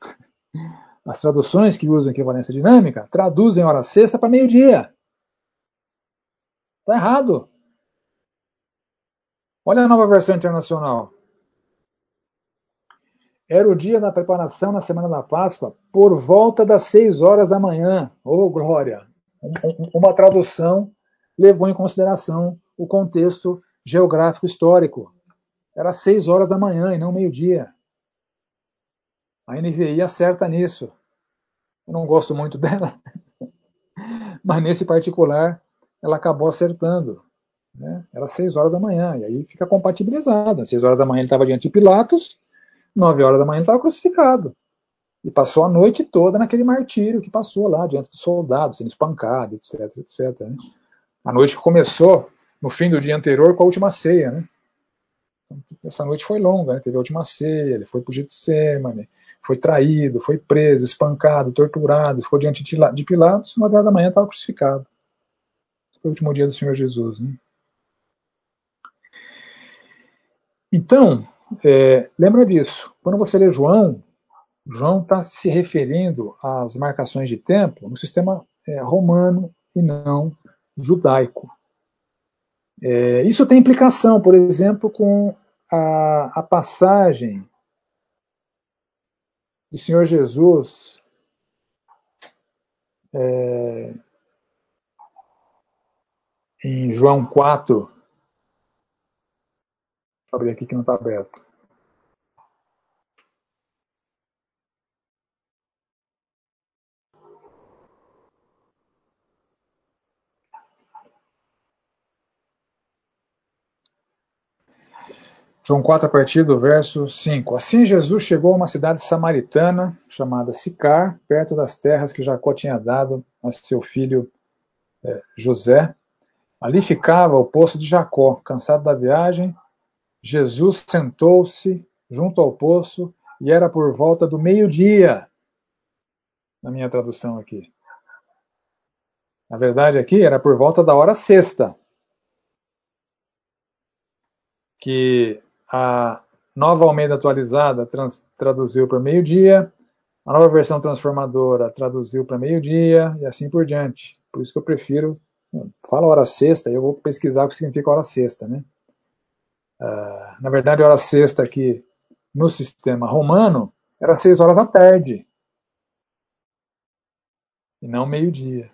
As traduções que usam equivalência dinâmica traduzem hora sexta para meio-dia. Está errado. Olha a nova versão internacional. Era o dia da preparação na semana da Páscoa, por volta das seis horas da manhã. Oh, glória! Uma tradução levou em consideração o contexto geográfico histórico. Era seis horas da manhã e não meio-dia. A NVI acerta nisso. Eu não gosto muito dela, mas nesse particular ela acabou acertando. Né? Era seis horas da manhã, e aí fica compatibilizado. Às seis horas da manhã ele estava diante de Pilatos, nove horas da manhã estava crucificado. E passou a noite toda naquele martírio que passou lá diante dos soldados, sendo espancado, etc, etc. Né? A noite começou no fim do dia anterior com a última ceia, né? Então, essa noite foi longa, né? Teve a última ceia, ele foi para o Getsemane, foi traído, foi preso, espancado, torturado, ficou diante de Pilatos, uma hora da manhã estava crucificado. Foi o último dia do Senhor Jesus, né? Então, é, lembra disso. Quando você lê João, João está se referindo às marcações de tempo no sistema é, romano e não judaico. É, isso tem implicação, por exemplo, com a, a passagem do Senhor Jesus é, em João 4. Deixa eu abrir aqui que não está aberto. João 4, a partir do verso 5. Assim Jesus chegou a uma cidade samaritana chamada Sicar, perto das terras que Jacó tinha dado a seu filho é, José. Ali ficava o poço de Jacó. Cansado da viagem, Jesus sentou-se junto ao poço e era por volta do meio-dia. Na minha tradução aqui. Na verdade, aqui era por volta da hora sexta. Que a nova Almeida atualizada trans, traduziu para meio-dia, a nova versão transformadora traduziu para meio-dia e assim por diante. Por isso que eu prefiro, fala hora sexta, eu vou pesquisar o que significa hora sexta, né? Uh, na verdade, hora sexta aqui no sistema romano era seis horas da tarde e não meio-dia.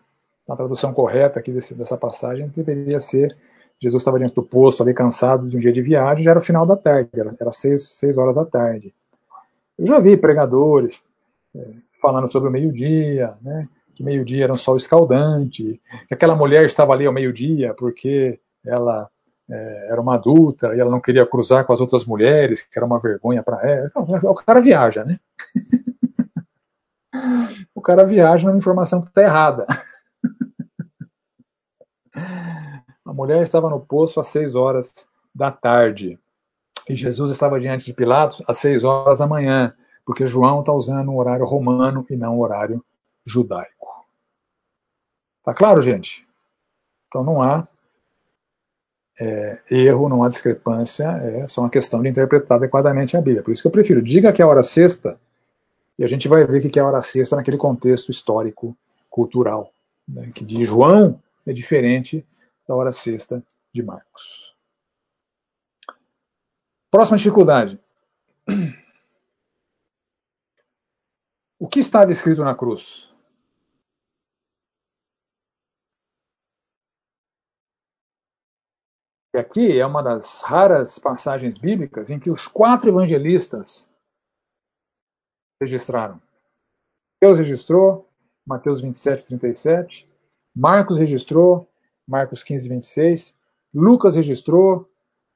A tradução correta aqui desse, dessa passagem deveria ser Jesus estava diante do poço, ali cansado de um dia de viagem, já era o final da tarde, era, era seis, seis horas da tarde. Eu já vi pregadores é, falando sobre o meio-dia, né, que meio-dia era um sol escaldante, que aquela mulher estava ali ao meio-dia porque ela é, era uma adulta e ela não queria cruzar com as outras mulheres, que era uma vergonha para ela. O cara viaja, né? o cara viaja numa informação que está errada. A mulher estava no poço às seis horas da tarde. E Jesus estava diante de Pilatos às seis horas da manhã, porque João está usando um horário romano e não um horário judaico. Tá claro, gente? Então não há é, erro, não há discrepância, é só uma questão de interpretar adequadamente a Bíblia. Por isso que eu prefiro, diga que é a hora sexta, e a gente vai ver que é a hora sexta naquele contexto histórico, cultural. Né, que de João é diferente da hora sexta de Marcos. Próxima dificuldade. O que estava escrito na cruz? E aqui é uma das raras passagens bíblicas em que os quatro evangelistas registraram. Mateus registrou, Mateus 27, 37. Marcos registrou, Marcos 15, 26. Lucas registrou,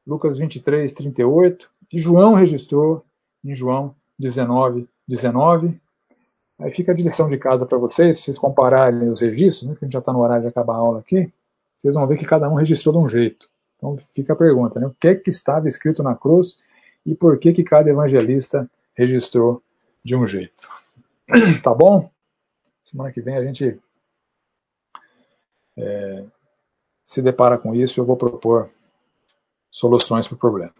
Lucas 23, 38. E João registrou, em João 19, 19. Aí fica a direção de casa para vocês, se vocês compararem os registros, né, que a gente já está no horário de acabar a aula aqui, vocês vão ver que cada um registrou de um jeito. Então fica a pergunta, né? O que é que estava escrito na cruz e por que que cada evangelista registrou de um jeito? Tá bom? Semana que vem a gente é, se depara com isso e eu vou propor soluções para o problema.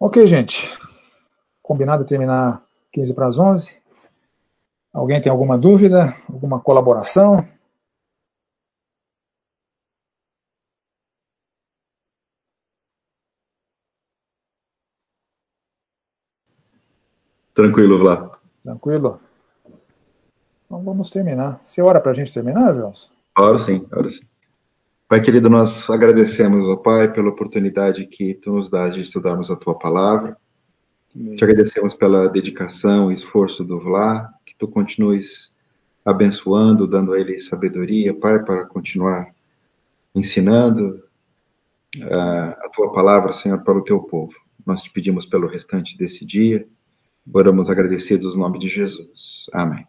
Ok, gente. Combinado terminar 15 para as 11? Alguém tem alguma dúvida? Alguma colaboração? Tranquilo, Vlá. Tranquilo? Então vamos terminar. Você ora para a gente terminar, João? Oro sim, oro sim. Pai querido, nós agradecemos, ó Pai, pela oportunidade que Tu nos dás de estudarmos a Tua palavra. Amém. Te agradecemos pela dedicação e esforço do Vlá, que Tu continues abençoando, dando a ele sabedoria, Pai, para continuar ensinando uh, a Tua palavra, Senhor, para o Teu povo. Nós te pedimos pelo restante desse dia Oramos agradecidos no nome de Jesus. Amém.